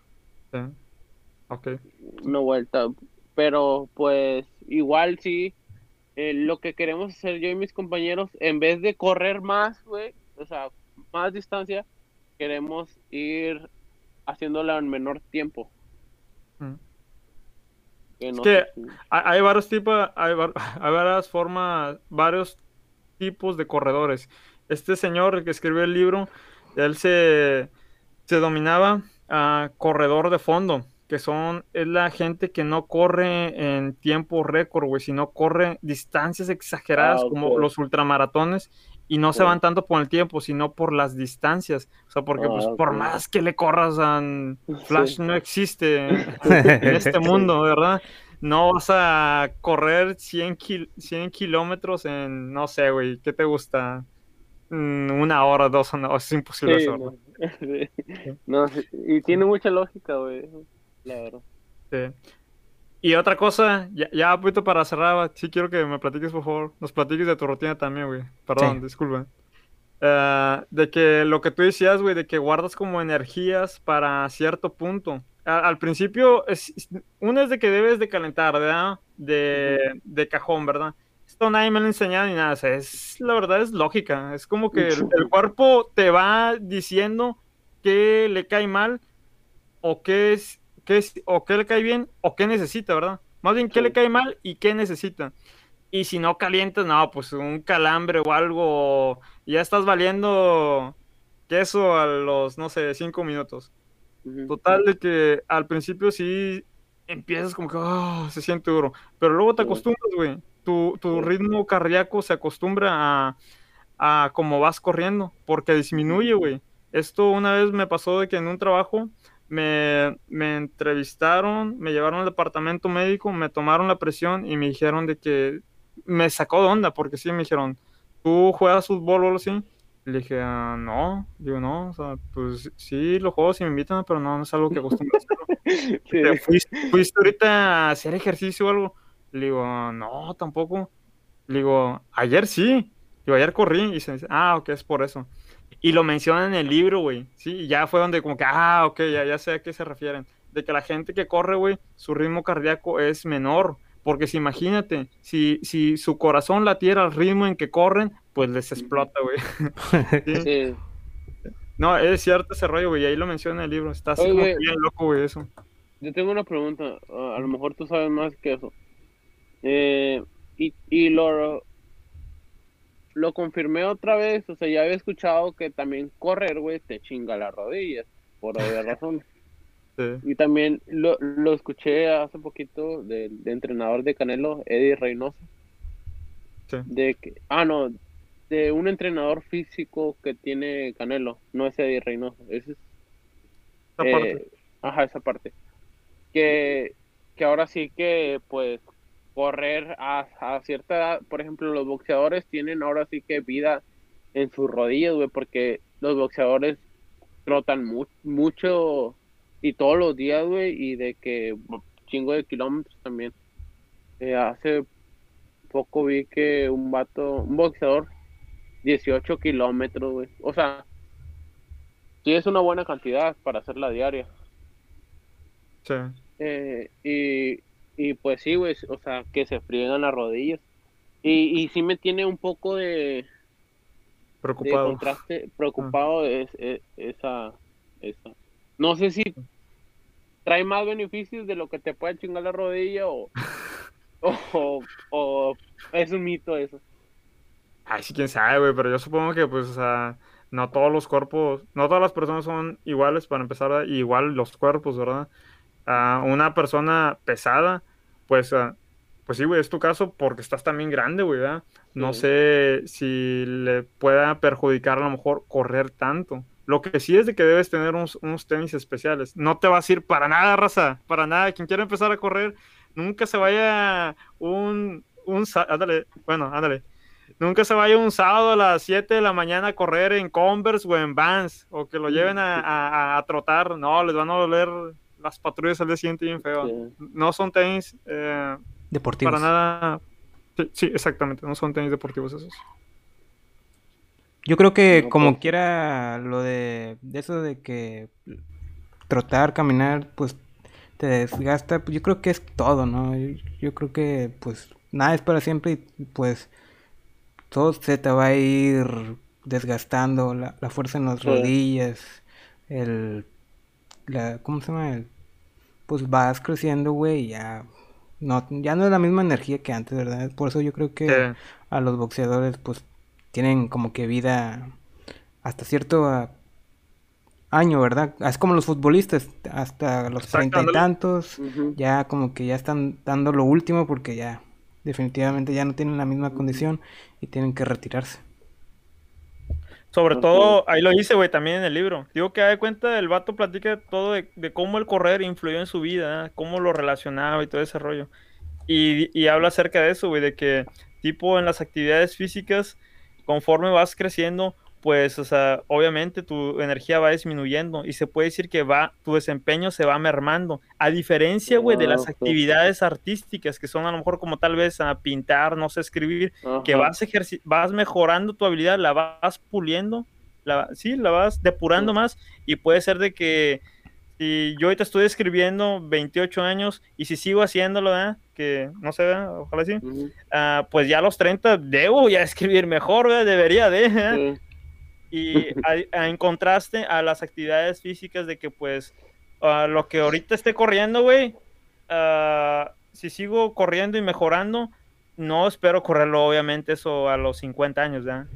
Sí. Ok. Una vuelta. Pero pues igual sí. Eh, lo que queremos hacer yo y mis compañeros, en vez de correr más, güey, o sea, más distancia, queremos ir haciéndola en menor tiempo. Mm. Que no que- Hay, varios tipos, hay, hay varias formas, varios tipos de corredores. Este señor que escribió el libro, él se, se dominaba a corredor de fondo, que son, es la gente que no corre en tiempo récord, güey, sino corre distancias exageradas Ah, como los ultramaratones y no se van tanto por el tiempo, sino por las distancias. O sea, porque Ah, pues por ok. más que le corras a Flash Sí. no existe en este mundo, ¿verdad? No vas a correr 100, kil- 100 kilómetros en, no sé, güey, ¿qué te gusta? Mm, Una hora, dos horas, es imposible Sí, hacerlo. no. no, y tiene mucha lógica, güey. La verdad. Sí. Y otra cosa, ya, ya poquito para cerrar, sí quiero que me platiques, por favor. Nos platiques de tu rutina también, güey. Perdón, disculpa. Eh, de que lo que tú decías, güey, de que guardas como energías para cierto punto. al principio, es, uno es de que debes de calentar, ¿verdad? De, de cajón, ¿verdad? Esto nadie me lo ha enseñado ni nada. O sea, es, la verdad es lógica. Es como que el, el cuerpo te va diciendo qué le cae mal o qué es qué o qué le cae bien o qué necesita, ¿verdad? Más bien qué le cae mal y qué necesita. Y si no calientas, no, pues un calambre o algo, ya estás valiendo queso a los, no sé, cinco minutos. Total de que al principio sí empiezas como que oh, se siente duro, pero luego te acostumbras, güey. Tu, tu, ritmo cardíaco se acostumbra a, a cómo vas corriendo, porque disminuye, güey. Esto una vez me pasó de que en un trabajo me, me, entrevistaron, me llevaron al departamento médico, me tomaron la presión y me dijeron de que me sacó de onda, porque sí, me dijeron, ¿tú juegas fútbol o algo así? Le dije, ah, no, digo, no, o sea, pues sí, lo juego si me invitan, pero no, no es algo que acostumbro a hacerlo. ¿Fuiste, ahorita a hacer ejercicio o algo? Le digo, no, tampoco. Le digo, ayer sí. Digo, ayer corrí y se dice, ah, ok, es por eso. Y lo mencionan en el libro, güey. Sí, y ya fue donde como que, ah, ok, ya, ya sé a qué se refieren. De que la gente que corre, güey, su ritmo cardíaco es menor. Porque si imagínate, si, si su corazón latiera al ritmo en que corren, pues les explota, güey. ¿Sí? No, es cierto ese rollo, güey. Ahí lo menciona en el libro. Está así como bien loco, güey, eso. Yo tengo una pregunta. A lo mejor tú sabes más que eso. Eh, y, y lo, lo confirmé otra vez, o sea, ya había escuchado que también correr, güey, te chinga las rodillas, por obvias razones. Y también lo, lo, escuché hace poquito del entrenador de Canelo, Eddie Reynoso. Sí. De que, ah, no, de un entrenador físico que tiene Canelo, no es Eddie Reynoso, ese es... Esa eh, parte. Ajá, esa parte. Que, que ahora sí que, pues, correr a, cierta edad. Por ejemplo, los boxeadores tienen ahora sí que vida en sus rodillas, güey, porque los boxeadores trotan mucho y todos los días, güey, y de que chingo de kilómetros también. Eh, hace poco vi que un vato, un boxeador, 18 kilómetros, güey. O sea, sí es una buena cantidad para hacer la diaria. Sí. Eh, y, y pues sí, güey, o sea, que se friegan las rodillas. Y, y sí me tiene un poco de... Preocupado. De contraste, preocupado es, esa, esa. No sé si trae más beneficios de lo que te puede chingar la rodilla o, o, o, es un mito eso. Ay, sí, quién sabe, güey, pero yo supongo que, pues, o sea, no todos los cuerpos, no todas las personas son iguales para empezar, igual los cuerpos, ¿verdad? A una persona pesada pues, uh, pues sí, güey, es tu caso porque estás también grande, güey, ¿verdad? No sé si le pueda perjudicar a lo mejor correr tanto. Lo que sí es de que debes tener unos, tenis especiales. No te vas a ir para nada, raza, para nada. Quien quiera empezar a correr, nunca se vaya un, un, ándale, bueno, ándale. Nunca se vaya un sábado a las 7 de la mañana a correr en Converse o en Vans o que lo lleven a, a trotar. No, les van a doler las patrullas al día siguiente bien feo. No son tenis eh, deportivos. Para nada. Sí, exactamente. No son tenis deportivos esos. Yo creo que como pues. quiera lo de, eso de que trotar, caminar, pues te desgasta, pues yo creo que es todo, ¿no? Yo, creo que pues nada es para siempre y pues todo se te va a ir desgastando, la, fuerza en las rodillas, el la, ¿cómo se llama? Pues vas creciendo, güey, y ya no, ya no es la misma energía que antes, ¿verdad? Por eso yo creo que a los boxeadores, pues, tienen como que vida hasta cierto ah, año, ¿verdad? Es como los futbolistas, hasta los treinta y tantos, ya como que ya están dando lo último porque ya definitivamente ya no tienen la misma condición y tienen que retirarse. Sobre todo, ahí lo hice, güey, también en el libro. Digo que da de cuenta, el vato platica todo de, cómo el correr influyó en su vida, cómo lo relacionaba y todo ese rollo. Y, y habla acerca de eso, güey, de que tipo en las actividades físicas, conforme vas creciendo, pues, o sea, obviamente tu energía va disminuyendo y se puede decir que va, tu desempeño se va mermando. A diferencia, güey, de las Ah, actividades artísticas que son a lo mejor como tal vez a pintar, no sé, escribir, que vas, ejerci- vas mejorando tu habilidad, la vas puliendo, la, sí, la vas depurando Sí. más y puede ser de que si yo ahorita estoy escribiendo 28 años y si sigo haciéndolo, ¿verdad? que no sé, ojalá sí, ah, pues ya a los 30 debo ya escribir mejor, ¿verdad? debería de. Sí. Y a- a- en contraste a las actividades físicas de que pues lo que ahorita esté corriendo, güey, ah, si sigo corriendo y mejorando, no espero correrlo obviamente eso a los 50 años, ¿verdad?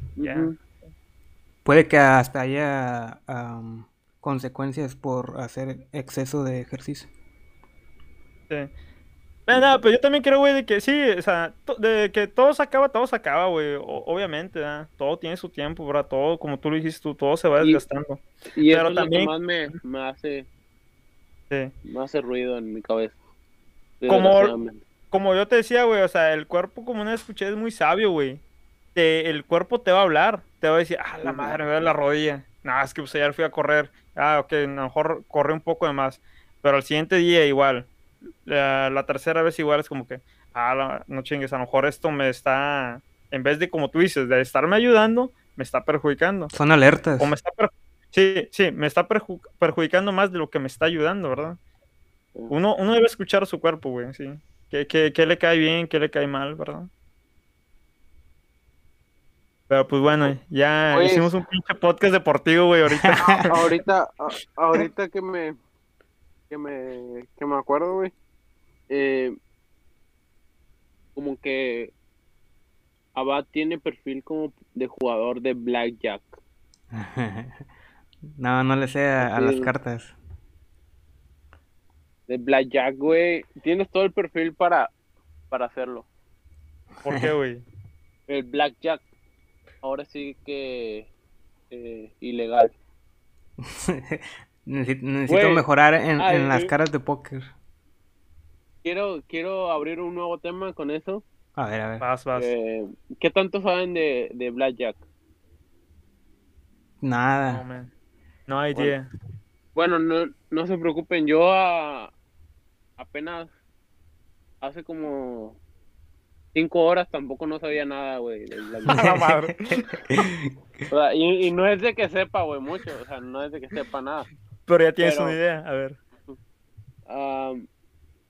Puede que hasta haya am, consecuencias por hacer exceso de ejercicio. Sí. Pero, no, pero yo también creo, güey, de que sí, o sea, de que todo se acaba, todo se acaba, güey, obviamente, ¿verdad? Todo tiene su tiempo, ¿verdad? Todo, como tú lo dijiste, tú, todo se va Y- desgastando. Y eso Pero es también- lo que más me, me hace Sí. me hace ruido en mi cabeza. Como-. Como yo te decía, güey, o sea, el cuerpo, como una escuché, es muy sabio, güey. Te- el cuerpo te va a hablar, te va a decir, ah, la madre, me duele la rodilla. No, es que pues ayer fui a correr. Ah, ok, a lo mejor corrí un poco de más. Pero al siguiente día igual. La, la tercera vez igual es como que, ah, no chingues, a lo mejor esto me está, en vez de como tú dices, de estarme ayudando, me está perjudicando. Son alertas. O me está per- sí, sí, me está perju- perjudicando más de lo que me está ayudando, ¿verdad? Uno, uno debe escuchar a su cuerpo, güey, sí. ¿Qué, qué, qué le cae bien, qué le cae mal, verdad? Pero pues bueno, ya Oye, hicimos un pinche podcast deportivo, güey, ahorita. ahorita, a- ahorita que me, que me, que me acuerdo, güey, eh, como que Abad tiene perfil como de jugador de Blackjack. no, no le sé a, a las cartas. De Blackjack, güey. Tienes todo el perfil para, para hacerlo. ¿Por qué, güey? El Blackjack, ahora sí que eh, ilegal. necesito mejorar en, ay, en las caras de póker. Quiero, quiero abrir un nuevo tema con eso. A ver, a ver. Vas, vas. Eh, ¿Qué tanto saben de, de Blackjack? No, Nada. man. No hay Bueno. idea. Bueno, no, no se preocupen, yo a- apenas hace como cinco horas tampoco no sabía nada, güey. la madre. O sea, y, y no es de que sepa, güey, mucho, o sea, no es de que sepa nada. Pero ya tienes Pero- una idea, a ver.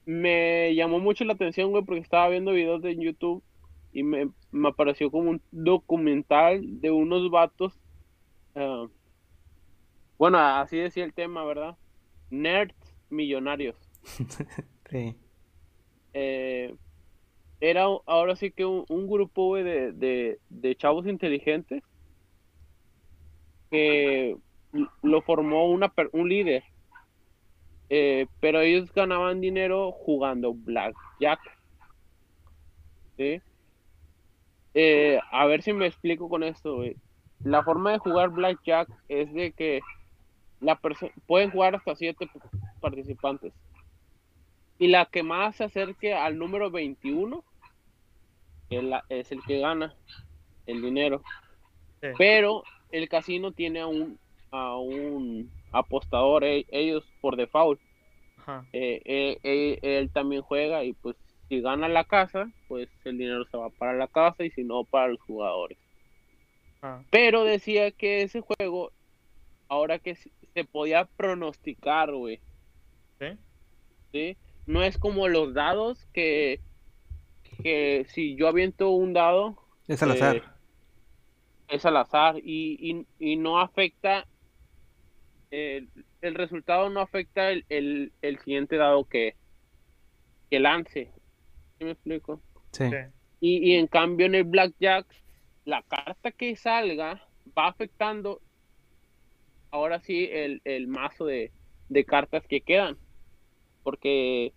Me llamó mucho la atención, güey, porque estaba viendo videos de YouTube y me, me apareció como un documental de unos vatos. bueno, así decía el tema, ¿verdad? Nerds millonarios. Sí. Eh, era ahora sí que un, un grupo, güey, de, de, de chavos inteligentes que lo formó una, un líder. Eh, pero ellos ganaban dinero jugando blackjack. ¿Sí? Eh, a ver si me explico con esto, güey. La forma de jugar blackjack es de que la pueden jugar hasta siete participantes. Y la que más se acerque al número 21 es, el que gana el dinero. Sí. Pero el casino tiene un, a un apostador, e- ellos por default. Ajá. Eh, eh, eh, él también juega y pues si gana la casa, pues el dinero se va para la casa y si no para los jugadores. ajá. Pero decía que ese juego, ahora que se podía pronosticar, güey. ¿Sí? ¿sí? No es como los dados que, que si yo aviento un dado, Es al azar. Es al azar y, y, y no afecta, el, el resultado no afecta el, el, el siguiente dado que, que lance. ¿Sí me explico? Sí. Y, y en cambio en el blackjack, la carta que salga va afectando ahora sí el, el mazo de, de cartas que quedan. Porque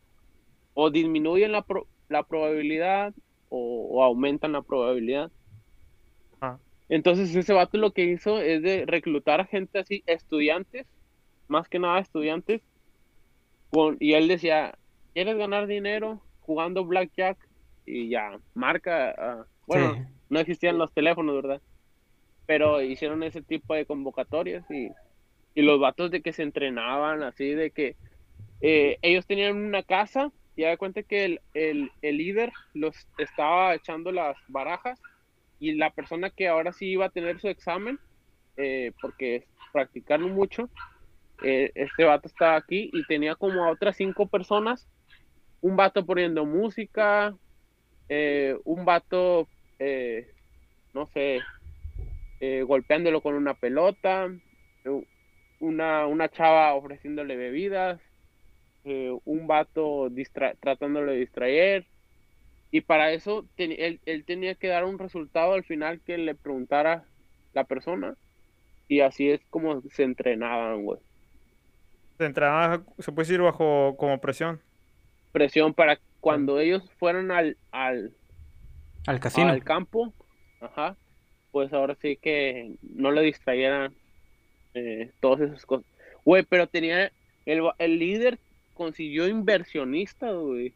o disminuyen la, pro- la probabilidad o, o aumentan la probabilidad. Entonces ese vato lo que hizo es de reclutar a gente así, estudiantes, más que nada estudiantes, con, y él decía, ¿quieres ganar dinero jugando blackjack? Y ya, marca, ah, bueno, Sí. no existían los teléfonos, ¿verdad? pero hicieron ese tipo de convocatorias y, y los vatos de que se entrenaban, así de que eh, ellos tenían una casa y da cuenta que el, el, el, líder los estaba echando las barajas y la persona que ahora sí iba a tener su examen, eh, porque practicaron mucho, eh, este vato estaba aquí y tenía como a otras cinco personas, un vato poniendo música, eh, un vato, no sé, golpeándolo con una pelota, una, una chava ofreciéndole bebidas, un vato tratándole de distraer. Y para eso él, él, tenía que dar un resultado al final que le preguntara la persona. Y así es como se entrenaban, güey. Se entrenaban, se puede decir, bajo como presión. Presión para cuando ellos fueron al, al, al casino. Al campo, ajá, pues ahora sí que no le distrayeran eh, todas esas cosas. Güey, pero tenía, el, el líder consiguió inversionista, güey.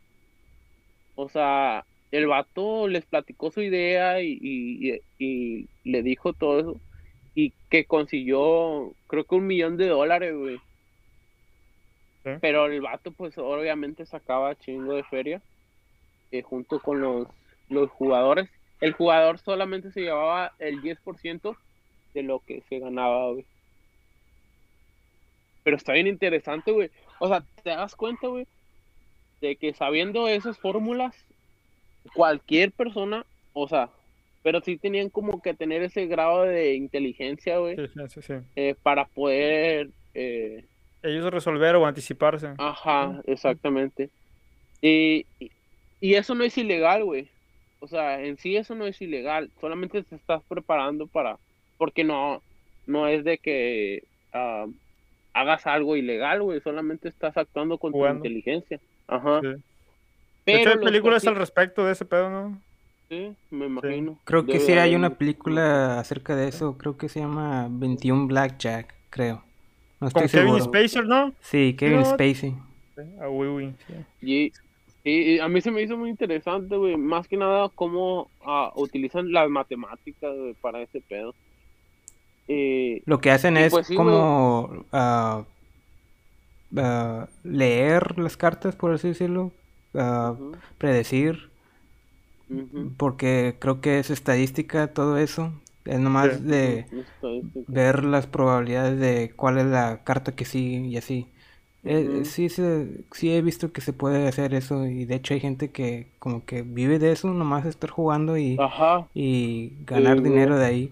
O sea, el vato les platicó su idea y, y, y, le dijo todo eso. Y que consiguió, creo que un millón de dólares, güey. Pero el vato, pues obviamente sacaba chingo de feria. Eh, junto con los, los jugadores. El jugador solamente se llevaba el 10% de lo que se ganaba, güey. Pero está bien interesante, güey. O sea, te das cuenta, güey, de que sabiendo esas fórmulas, cualquier persona, o sea, pero sí tenían como que tener ese grado de inteligencia, güey, sí, sí, eh, para poder... Eh, ellos resolver o anticiparse. Ajá, exactamente. Y, y, eso no es ilegal, güey. O sea, en sí eso no es ilegal. Solamente te estás preparando para... Porque no, no es de que uh, hagas algo ilegal, güey. Solamente estás actuando con tu inteligencia. Ajá. Pero hay películas al respecto de ese pedo, ¿no? Sí, me imagino. Creo que sí hay una película acerca de eso. Creo que se llama 21 Blackjack, creo. No estoy Con Kevin Spacey, ¿no? Sí, Kevin Spacey. Ah, oui, oui. Sí. Y, a mí se me hizo muy interesante, güey. Más que nada, cómo uh, utilizan las matemáticas para ese pedo. Eh, Lo que hacen es pues, sí, como uh, uh, leer las cartas, por así decirlo. Uh, Predecir. Porque creo que es estadística todo eso. Es nomás de ver las probabilidades de cuál es la carta que sigue y así. Eh, sí, sí he visto que se puede hacer eso y de hecho hay gente que como que vive de eso, nomás estar jugando y, y ganar dinero de ahí.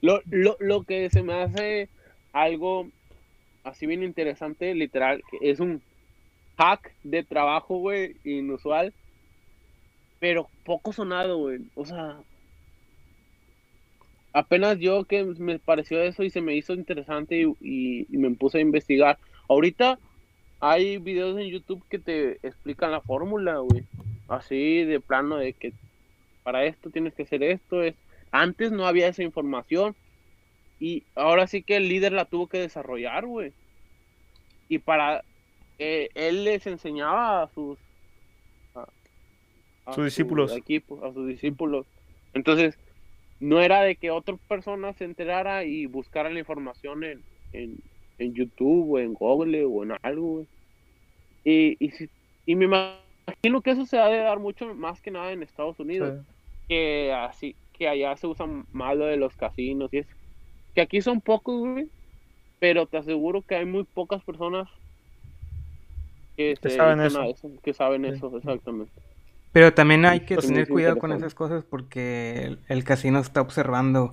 Lo, lo, lo que se me hace algo así bien interesante, literal, es un hack de trabajo, güey, inusual, pero poco sonado, güey. O sea, apenas yo que me pareció eso y se me hizo interesante y, me puse a investigar. Ahorita hay videos en YouTube que te explican la fórmula, güey. Así de plano de que para esto tienes que hacer esto. Es... Antes no había esa información y ahora sí que el líder la tuvo que desarrollar, güey. Y para... Eh, él les enseñaba a sus... sus discípulos. Equipo, a sus discípulos. Entonces, no era de que otra persona se enterara y buscara la información en, en, en YouTube o en Google o en algo, Y, y, y, me imagino que eso se ha de dar mucho más que nada en Estados Unidos, que así, que allá se usa más lo de los casinos y eso. Que aquí son pocos, güey, pero te aseguro que hay muy pocas personas que, saben eso. que saben eso, exactamente. Pero también hay que tener cuidado con esas cosas porque el, casino está observando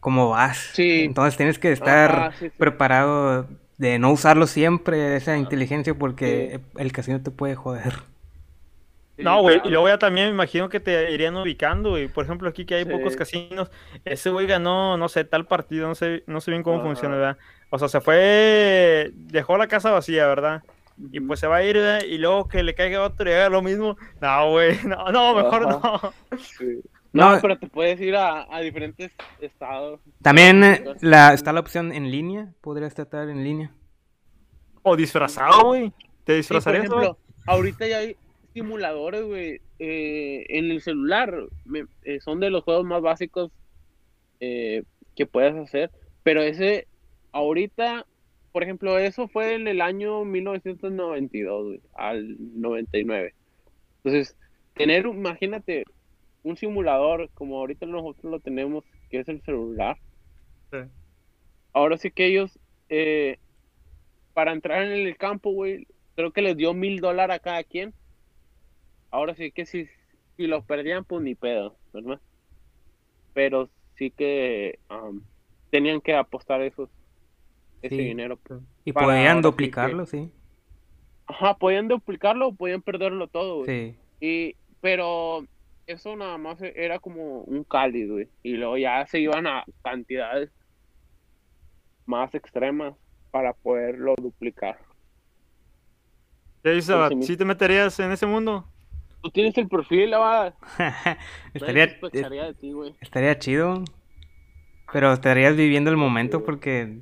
cómo vas. Entonces tienes que estar preparado de no usarlo siempre, esa inteligencia, porque el casino te puede joder. No, güey, y luego ya también me imagino que te irían ubicando, güey. Por ejemplo, aquí que hay pocos casinos, ese güey ganó, no sé, tal partido, no sé, no sé bien cómo funciona, ¿verdad? O sea, se fue, dejó la casa vacía, ¿verdad? y pues se va a ir y luego que le caiga otro y haga lo mismo. No, güey, no, no, mejor no. No, pero te puedes ir a, diferentes estados. También eh, la, está la opción en línea, podrías tratar en línea. O disfrazado, güey. ¿Te disfrazarías? por ejemplo, ahorita ya hay simuladores, güey, eh, en el celular. Eh, son de los juegos más básicos eh, que puedas hacer, pero ese, ahorita, por ejemplo, eso fue en el año 1992, güey, al 99. Entonces, tener, imagínate, un simulador como ahorita nosotros lo tenemos, que es el celular. Sí. Ahora sí que ellos, eh, para entrar en el campo, güey, creo que les dio mil dólares a cada quien. Ahora sí que si, si los perdían, pues ni pedo, ¿verdad? Pero sí que um, tenían que apostar esos, ese Sí. dinero. Y Para podían sí duplicarlo, sí. Ajá, podían duplicarlo o podían perderlo todo, güey. Sí. Y, pero eso nada más era como un cáliz, güey. Y luego ya se iban a cantidades más extremas para poderlo duplicar. ¿Qué dices, Pues ¿Sí te meterías en ese mundo? Tú tienes el perfil, la estaría, Estaría de ti, güey. estaría chido. Pero estarías viviendo el momento porque.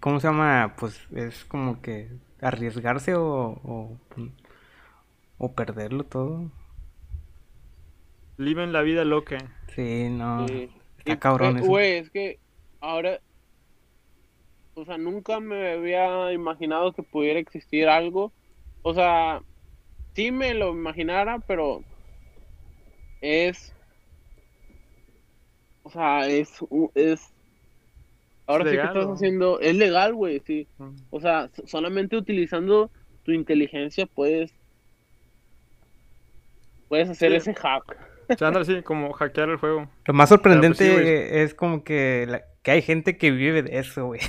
¿Cómo se llama? Pues es como que arriesgarse o. o, o perderlo todo. Viven la vida loca. Sí, no. Sí. Está Y, cabrón eh, eso. Güey, es que ahora, o sea, nunca me había imaginado que pudiera existir algo. O sea, sí me lo imaginara, pero es, o sea, es, es, ahora sí que estás haciendo, es legal, güey, sí. O sea, solamente utilizando tu inteligencia puedes, puedes hacer Sí. ese hack. O sea, ándale, sí, como hackear el juego. Lo más sorprendente pues, sí, es como que, la- que hay gente que vive de eso, güey.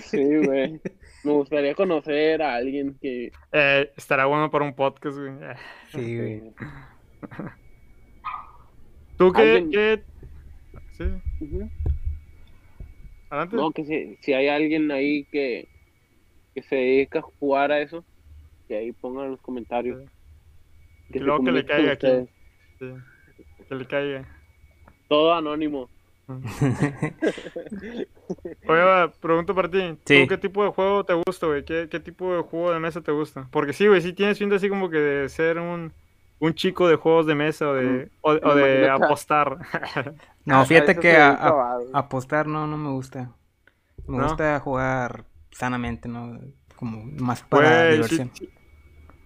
Sí, güey. Me gustaría conocer a alguien que... Eh, estará bueno para un podcast, güey. Sí, güey. ¿Tú qué, Alguien- qué? Sí, adelante. No, que si, si hay alguien ahí que, que se dedica a jugar a eso, que ahí pongan en los comentarios. Que le comunique con caiga aquí. Sí, que le caiga. Todo anónimo. Oye, va, pregunto para ti. Sí. ¿Tú qué tipo de juego te gusta, güey? ¿Qué, ¿Qué tipo de juego de mesa te gusta? Porque sí, güey, sí tienes pinta así como que de ser un, un chico de juegos de mesa o de, o, o de apostar. No, A fíjate que a- a- apostar no, no me gusta. Me ¿No? gusta jugar sanamente, ¿no? Como más para diversión. si, si-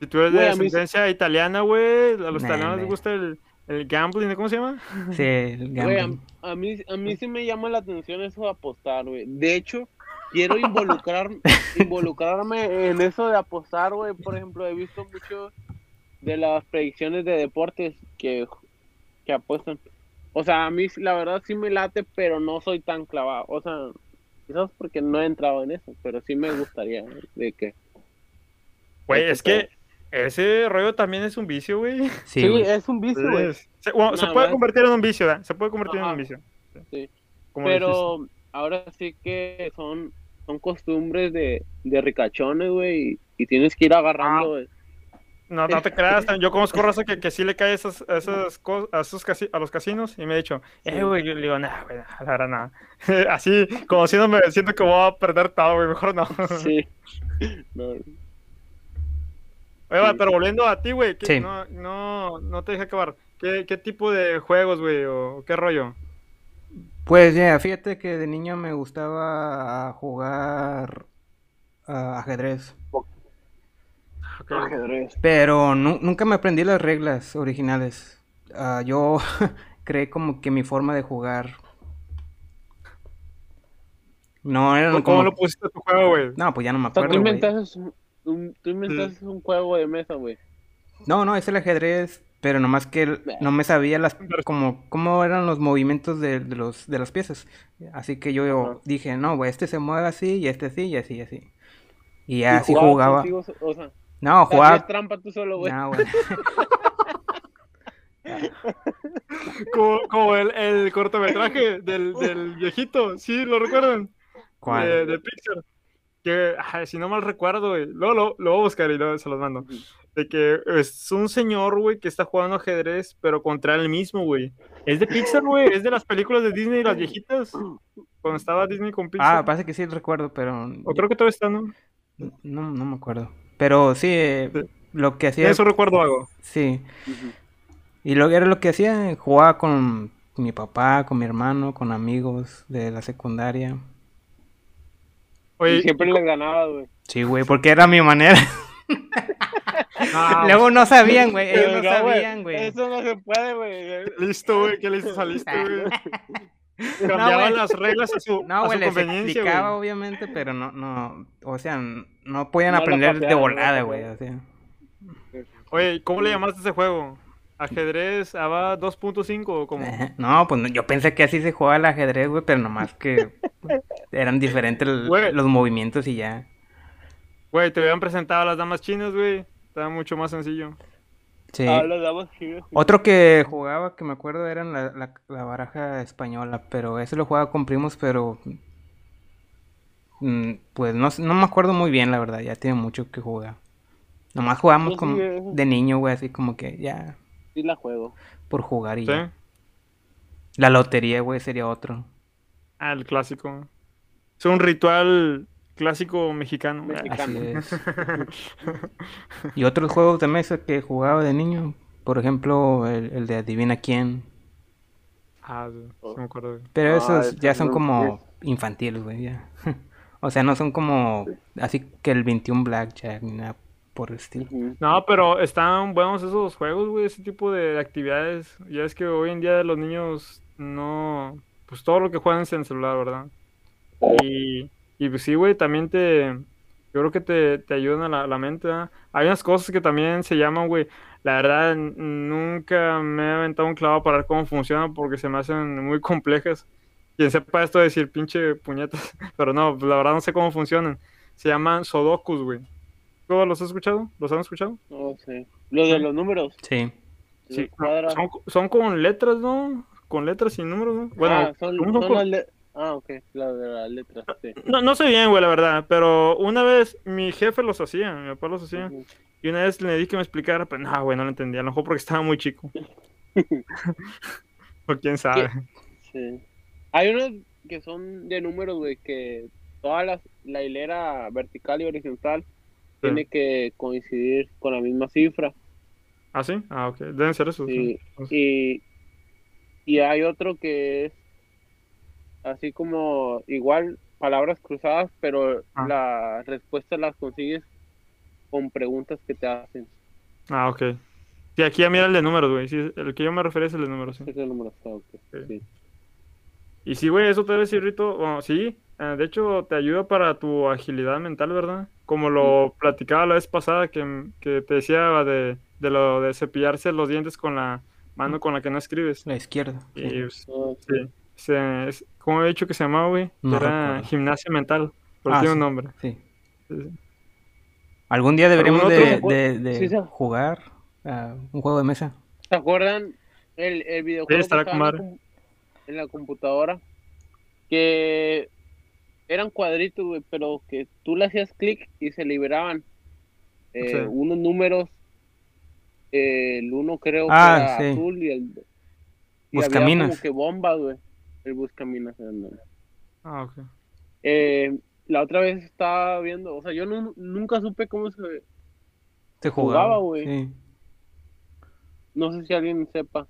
si tú eres de mí ascendencia italiana, güey, a los Nah, italianos les gusta el, el gambling, ¿cómo se llama? Sí, el Güey, a, gambling. a mí, a mí sí me llama la atención eso de apostar, güey. De hecho, quiero involucrar, involucrarme en eso de apostar, güey. Por ejemplo, he visto mucho de las predicciones de deportes que, que apuestan. O sea, a mí la verdad sí me late, pero no soy tan clavado. O sea, quizás porque no he entrado en eso, pero sí me gustaría de que... Güey, es que ese rollo también es un vicio, güey. Sí, es un vicio, güey. Se, bueno, se Nah, puede convertir en un vicio, ¿verdad? Se puede convertir en un vicio. Sí. Pero ahora sí que son, son costumbres de, de ricachones, güey, y, y tienes que ir agarrando. güey. No, no te creas, yo conozco raza que, que sí le cae esas, esas cosas a, esos casi- a los casinos y me ha dicho, eh, güey, yo le digo, nah, güey, nah, la verdad, nada. Así, como siéndome, siento que voy a perder todo, güey, mejor no. Sí. No, Oye, pero volviendo a ti, güey, Sí. no, no, no te deje acabar. ¿Qué, qué tipo de juegos, güey, o qué rollo? Pues ya, fíjate que de niño me gustaba jugar ajedrez. Ok. ajedrez. Pero nu- nunca me aprendí las reglas originales. Ah, yo creé como que mi forma de jugar. No, eran ¿Cómo, como... cómo lo pusiste a tu juego, güey? No, pues ya no me tú acuerdo, güey. inventaste un, tú inventaste un juego de mesa, güey. No, no, es el ajedrez, pero nomás que el- no me sabía las como cómo eran los movimientos de, de los de las piezas. Así que yo, Ajá. dije, no, güey, este se mueve así y este así y así y así. Y así jugaba. contigo o sea, No, jugaba. trampa tú solo, güey. No, güey. Como, como el, el cortometraje del, del viejito, ¿sí? ¿Lo recuerdan? ¿Cuál? De, de Pixar. Que, ay, si no mal recuerdo, güey. Luego lo, lo voy a buscar y luego se los mando. De que es un señor, güey, que está jugando ajedrez, pero contra él mismo, güey. Es de Pixar, güey. Es de las películas de Disney, las viejitas. Cuando estaba Disney con Ah, Pixar. parece que sí recuerdo, pero o creo que todavía está, ¿no? no, no me acuerdo. Pero sí, eh, Sí. lo que hacía, eso recuerdo algo. sí. Y lo era lo que hacía, jugaba con mi papá, con mi hermano, con amigos de la secundaria. Y Oye, siempre les ganaba, güey. Sí, güey, porque era mi manera. ah, Luego no sabían, güey. Ellos no sabían, güey. Eso no se puede, güey. listo, güey, ¿qué listo saliste, güey? No, Cambiaba güey. las reglas a su, No, a güey, su les conveniencia, explicaba, güey. obviamente, pero no, no, o sea, no podían No aprender de no lo volada, güey, o sea. Oye, ¿cómo le llamaste a ese juego? ¿Ajedrez ABA 2.5 o cómo? Ajá. No, pues no, yo pensé que así se jugaba el ajedrez, güey, pero nomás que eran diferentes Güey. los movimientos y ya. Güey, te habían presentado a las damas chinas, güey. Estaba mucho más sencillo. Sí. Ah, los damos chidos. Otro que jugaba, que me acuerdo, era la, la, la baraja española, pero ese lo jugaba con primos, pero... mm, Pues no, sé- no me acuerdo muy bien, la verdad, ya tiene mucho que jugar. Nomás jugamos sí, como eh. de niño, güey, así como que ya Sí la juego. por jugar y ¿Sí? ya. La lotería, güey, sería otro. Ah, el clásico. Es un ritual clásico mexicano. Mexicano. Así es. Y otros juegos de mesa que jugaba de niño, por ejemplo, el, el de Adivina quién. Ah, sí, sí me acuerdo. Pero Ah, esos ya son como infantiles, güey, ya. O sea, no son como así que el 21 Blackjack ni nada por el estilo. No, pero están buenos esos juegos, güey, ese tipo de actividades. Ya es que hoy en día los niños no... Pues todo lo que juegan es en el celular, ¿verdad? Y, y pues sí, güey, también te... Yo creo que te, te ayudan a la, la mente, ¿verdad? Hay unas cosas que también se llaman, güey. La verdad, nunca me he aventado un clavo para ver cómo funcionan porque se me hacen muy complejas. Quien sepa esto de decir pinche puñetas, pero no, pues, la verdad no sé cómo funcionan. Se llaman sudokus, güey. ¿Tú los has escuchado? ¿Los han escuchado? No sé. Los de los números. Sí. Sí, son, son con letras, ¿no? Con letras y números, ¿no? Bueno, ah, son, ¿cómo son con- las le- Ah, ok. La de las letras, sí. no, no sé bien, güey, la verdad, pero una vez mi jefe los hacía, mi papá los hacía, y una vez le di que me explicara, pero no, güey, no lo entendía, a lo mejor porque estaba muy chico. o quién sabe. Sí. Hay unos que son de números, güey, que toda la, la hilera vertical y horizontal tiene que coincidir con la misma cifra. ¿Ah, sí? Ah, ok, deben ser esos. Y, y hay otro que es así como igual palabras cruzadas, pero Ah. las respuestas las consigues con preguntas que te hacen. Ah, ok. Sí, aquí ya mira el de números, güey. Sí, el que yo me refería es el de números, sí. Es el número. ah, ok, Sí. sí. Y sí, güey, eso te debe decir, Rito. Bueno, sí, eh, de hecho te ayuda para tu agilidad mental, ¿verdad? Como lo platicaba la vez pasada, que, que te decía de, de lo de cepillarse los dientes con la mano con la que no escribes. La izquierda. sí. Y pues, sí. sí, se- es- ¿cómo he dicho que se llamaba, güey? Que No era recuerdo. gimnasia mental, pero Ah, tiene un nombre. Sí. Algún día deberíamos ¿Algún de, otro? de- de Sí, sí. jugar a un juego de mesa. ¿Se acuerdan el, el videojuego que estaba en la computadora? Que eran cuadritos, güey, pero que tú le hacías clic y se liberaban eh, Sí. unos números. eh, el uno creo Ah, que era sí. azul y el. Y había Buscaminas. como que bombas, güey. El buscaminas. Ah, ok. Eh, la otra vez estaba viendo, o sea, yo nu- nunca supe cómo se. Se Jugaba, jugaba, güey. Sí. No sé si alguien sepa.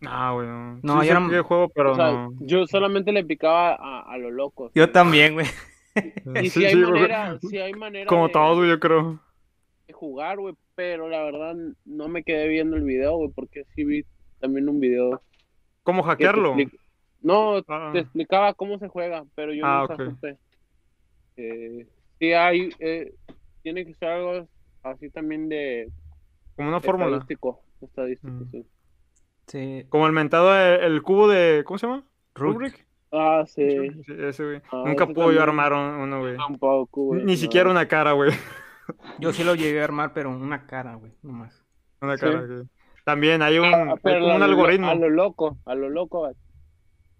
No, güey, no. No, Sí yo no- juego, pero o sea, no. yo solamente le picaba a, a lo loco. Yo también, güey. Y Sí, si hay sí, güey. manera, si hay manera Como de, güey, yo creo. de jugar, güey, pero la verdad no me quedé viendo el video, güey, porque sí vi también un video ¿Cómo que te hackearlo? expli- No, Ah. te explicaba cómo se juega, pero yo Ah, nunca ok. supe. Eh, sí hay, eh, tiene que ser algo así también de Como una fórmula. estadístico, estadístico, Mm. sí. Sí. Como el mentado, eh, el cubo de. ¿Cómo se llama? Rubik. Ah, sí. Sí, ese, güey. Ah, Nunca ese pude yo armar un- uno, güey. Tampoco, güey, Ni no. siquiera una cara, güey. Yo sí lo llegué a armar, pero una cara, güey, nomás. Una Sí. cara, güey. También hay un, Ah, hay un lo- algoritmo. A lo loco, a lo loco. güey.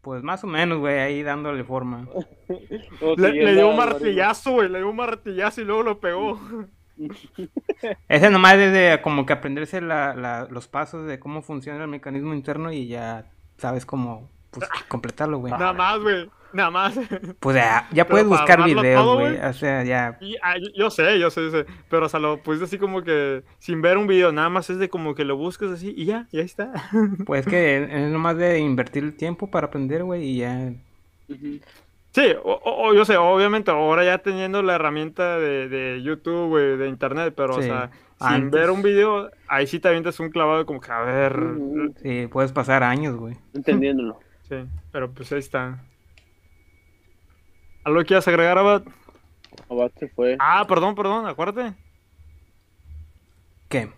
Pues más o menos, güey, ahí dándole forma. Le, dio un martillazo, güey. Le dio un martillazo y luego lo pegó. Ese nomás es de como que aprenderse la, la- los pasos de cómo funciona el mecanismo interno y ya sabes cómo pues, completarlo, güey. Nada más, güey. Nada más. Pues ya, ya puedes buscar videos, güey. O sea, ya. Y, ah, yo- sé, yo sé, yo sé. Pero, o sea, lo pusiste así como que sin ver un video, nada más es de como que lo buscas así y ya, y ahí está. Pues que es nomás de invertir el tiempo para aprender, güey, y ya. Sí, o, o- o yo sé, obviamente ahora ya teniendo la herramienta de, de YouTube, güey, de internet, pero, o Sí, sea, sin antes. ver un video, ahí sí te avientas un clavado como que, a ver, Ujú. Sí, puedes pasar años, güey. Entendiéndolo. sí, pero pues ahí está. ¿Algo que quieras agregar, Abad? Abad se fue. Ah, perdón, perdón, acuérdate. ¿Qué?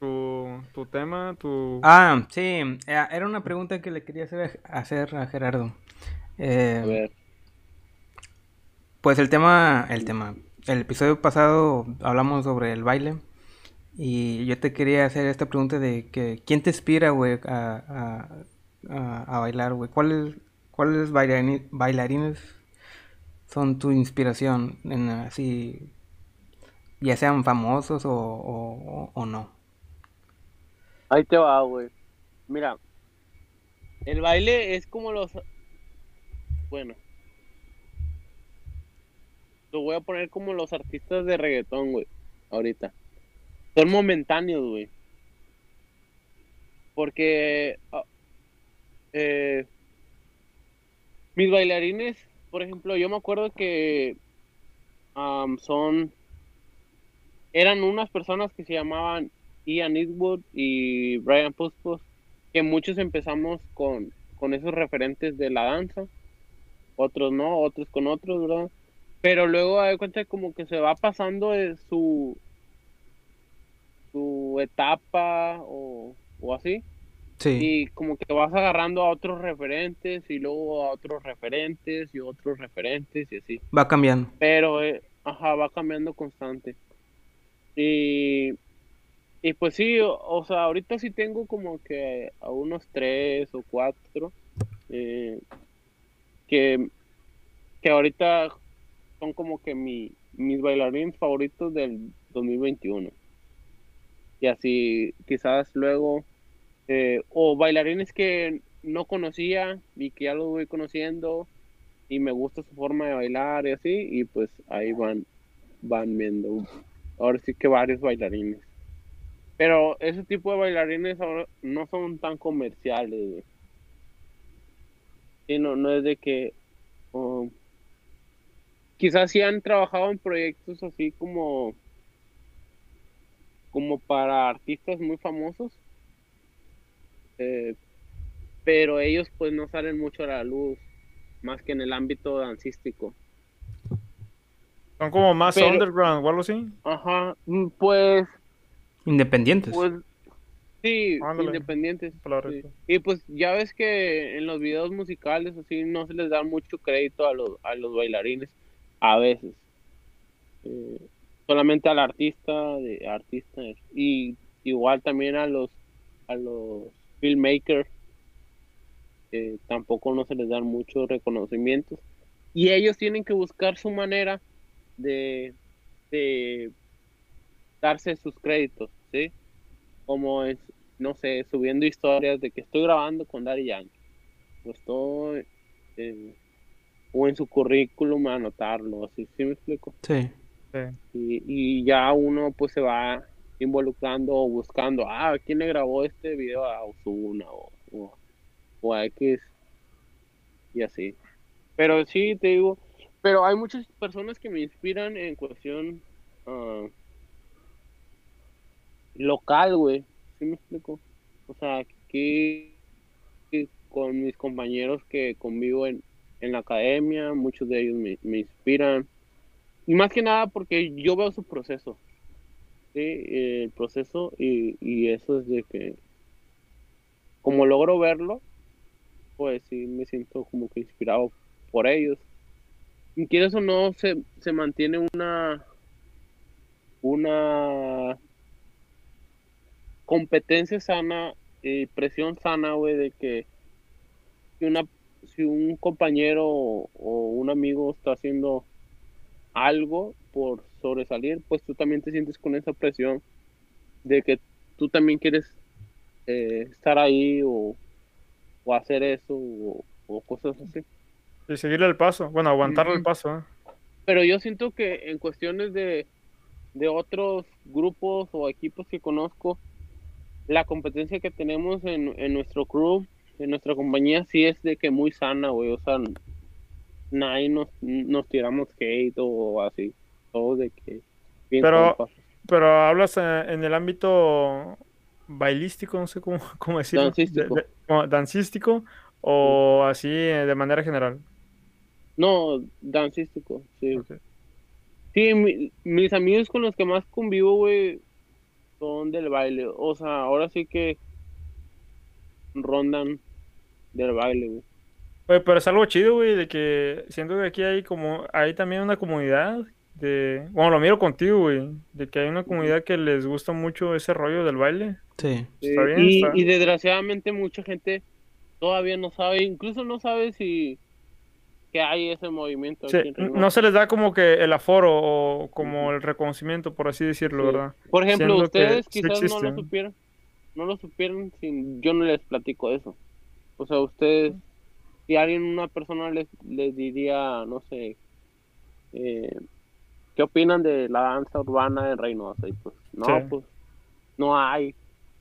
Tu, tu tema, tu... Ah, sí. eh, Era una pregunta que le quería hacer, hacer a Gerardo. Eh, A ver. Pues el tema, el tema, el episodio pasado hablamos sobre el baile y yo te quería hacer esta pregunta de que ¿quién te inspira, güey, a, a, a- a bailar, güey? ¿Cuáles, bailarines son tu inspiración en así, ya sean famosos o- o no? Ahí te va, güey. Mira, el baile es como los. Bueno. Lo voy a poner como los artistas de reggaetón, güey. Ahorita. Son momentáneos, güey. Porque. ah, eh, mis bailarines, por ejemplo, yo me acuerdo que. am, son. Eran unas personas que se llamaban Ian Eastwood y Brian Puspos, que muchos empezamos con, con esos referentes de la danza, otros no, otros con otros, ¿verdad? Pero luego hay cuenta como que se va pasando de su su etapa o, o así, Sí, y como que vas agarrando a otros referentes y luego a otros referentes y otros referentes y así va cambiando. pero eh, ajá, va cambiando constante. Y, y pues sí, o, o sea, ahorita sí tengo como que a unos tres o cuatro eh, que, que ahorita son como que mi, mis bailarines favoritos del 2021. Y así quizás luego, eh, o bailarines que no conocía y que ya los voy conociendo y me gusta su forma de bailar y así, y pues ahí van, van viendo. Ahora sí que varios bailarines. Pero ese tipo de bailarines ahora no son tan comerciales. Sí, no, no es de que um, quizás sí han trabajado en proyectos así como como para artistas muy famosos. eh, pero ellos pues no salen mucho a la luz más que en el ámbito dancístico. Son como más Pero- underground o algo así. Ajá, mm, pues, Independientes. pues, sí, Ándale. independientes. Sí. Y pues ya ves que en los videos musicales así no se les da mucho crédito a los, a los bailarines, a veces. Eh, solamente al artista, de artista, y igual también a los, a los filmmakers, que tampoco no se les dan muchos reconocimientos. Y ellos tienen que buscar su manera de, de darse sus créditos, ¿sí? Como es, no sé, subiendo historias de que estoy grabando con Daddy Yankee, o estoy, eh, o en su currículum anotarlo, así, ¿sí me explico? Sí. Sí. Y, y ya uno pues se va involucrando o buscando, ah, ¿quién le grabó este video a Ozuna o, o, o a X? Y así. Pero sí, te digo, pero hay muchas personas que me inspiran en cuestión ah, local, güey. ¿Sí me explico? O sea, que con mis compañeros que convivo en, en la academia, muchos de ellos me, inspiran. Y más que nada porque yo veo su proceso. El proceso y, y eso es de que como logro verlo, pues sí me siento como que inspirado por ellos. Y quieres o no, se, se mantiene una una competencia sana y presión sana, güey, de que si una si un compañero o, o un amigo está haciendo algo por sobresalir, pues tú también te sientes con esa presión de que tú también quieres eh, estar ahí o, o hacer eso o, o cosas así. Y seguirle el paso, bueno, aguantarle el paso. ¿eh? Pero yo siento que en cuestiones de, de otros grupos o equipos que conozco, la competencia que tenemos en, en nuestro crew, en nuestra compañía, sí es de que muy sana, güey. O sea, nadie nos, nos tiramos hate o así. Todo de que bien Pero- compas. Pero hablas eh, en el ámbito bailístico, no sé cómo, cómo decirlo. Dancístico. de- de- como dancístico o así eh, de manera general. No, dancístico, sí. Ok. Sí, mi- mis amigos con los que más convivo, güey, son del baile. O sea, ahora sí que rondan del baile, güey. Oye, pero es algo chido, güey, de que siento que aquí hay como, hay también una comunidad de, bueno, lo miro contigo, güey, de que hay una comunidad que les gusta mucho ese rollo del baile. Sí. Está bien, y, está- y desgraciadamente mucha gente todavía no sabe, incluso no sabe si que hay ese movimiento. Sí, no se les da como que el aforo o como el reconocimiento, por así decirlo, Sí. ¿verdad? Por ejemplo, Siendo ustedes quizás no lo supieran, no lo supieran si yo no les platico eso. O sea, ustedes, si alguien, una persona les, les diría, no sé, eh, ¿qué opinan de la danza urbana en Reynosa? Y pues, no, Sí. pues, no hay,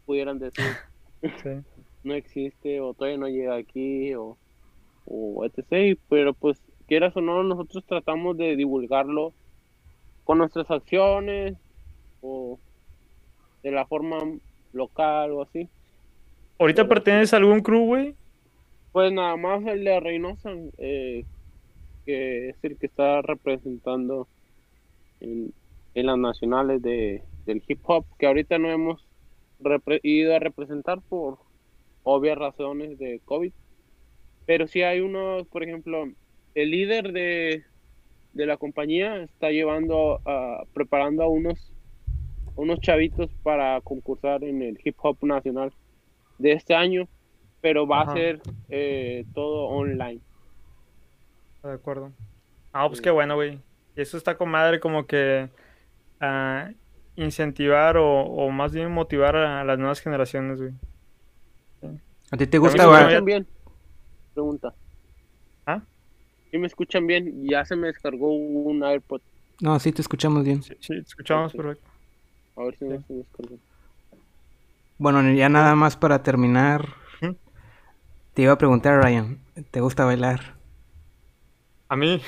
pudieran decir, no existe, o todavía no llega aquí, o, o etc. Pero pues, quieras o no, nosotros tratamos de divulgarlo con nuestras acciones, o de la forma local o así. ¿Ahorita perteneces a algún crew, güey? Pues nada más el de Reynosa, eh, que es el que está representando en, en las nacionales de, del hip hop, que ahorita no hemos ido a representar por obvias razones de COVID. Pero sí hay uno, por ejemplo, el líder de, de la compañía está llevando, a, preparando a unos, unos chavitos para concursar en el hip hop nacional de este año, pero va Ajá. a ser eh, todo online. De acuerdo. Ah, pues Sí. qué bueno, güey. Y eso está con madre como que ah, incentivar o, o más bien motivar a las nuevas generaciones, güey. ¿A ti te gusta sí me ¿Me bailar? escuchan bien? Pregunta. ¿Ah? ¿Sí me escuchan bien? Ya se me descargó un AirPod. No, sí te escuchamos bien. Sí, sí, te escuchamos perfecto. A ver si me Sí. se me descargó. Bueno, ya nada más para terminar. Te iba a preguntar, Ryan, ¿te gusta bailar? A mí.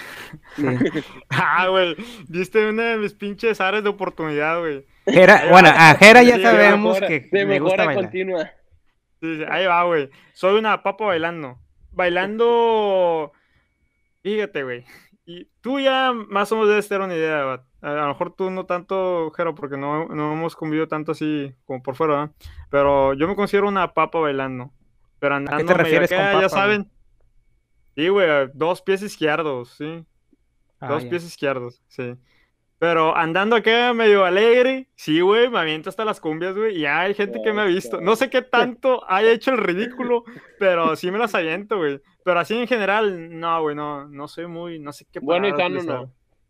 Sí. Ah, güey. Diste una de mis pinches áreas de oportunidad, güey. Jera- bueno, a Jera ya Sí, sabemos mejora- que de le gusta mejora bailar. continua. Sí, sí, ahí va, güey. Soy una papa bailando. Bailando. Fíjate, güey. Y tú ya más o menos debes tener una idea, Bat. A lo mejor tú no tanto, Jero, porque no, no hemos convivido tanto así como por fuera, ¿verdad? Pero yo me considero una papa bailando. Pero andando medio refieres con papa, ya güey? saben. Sí, güey, dos pies izquierdos, sí. Ah, Dos pies izquierdos, sí. Pero andando acá medio alegre, sí, güey, me aviento hasta las cumbias, güey. Y hay gente que me ha visto. No sé qué tanto haya hecho el ridículo, pero sí me las aviento, güey. Pero así en general, no, güey, no, no soy muy, no sé qué Bueno y sano, utilizar.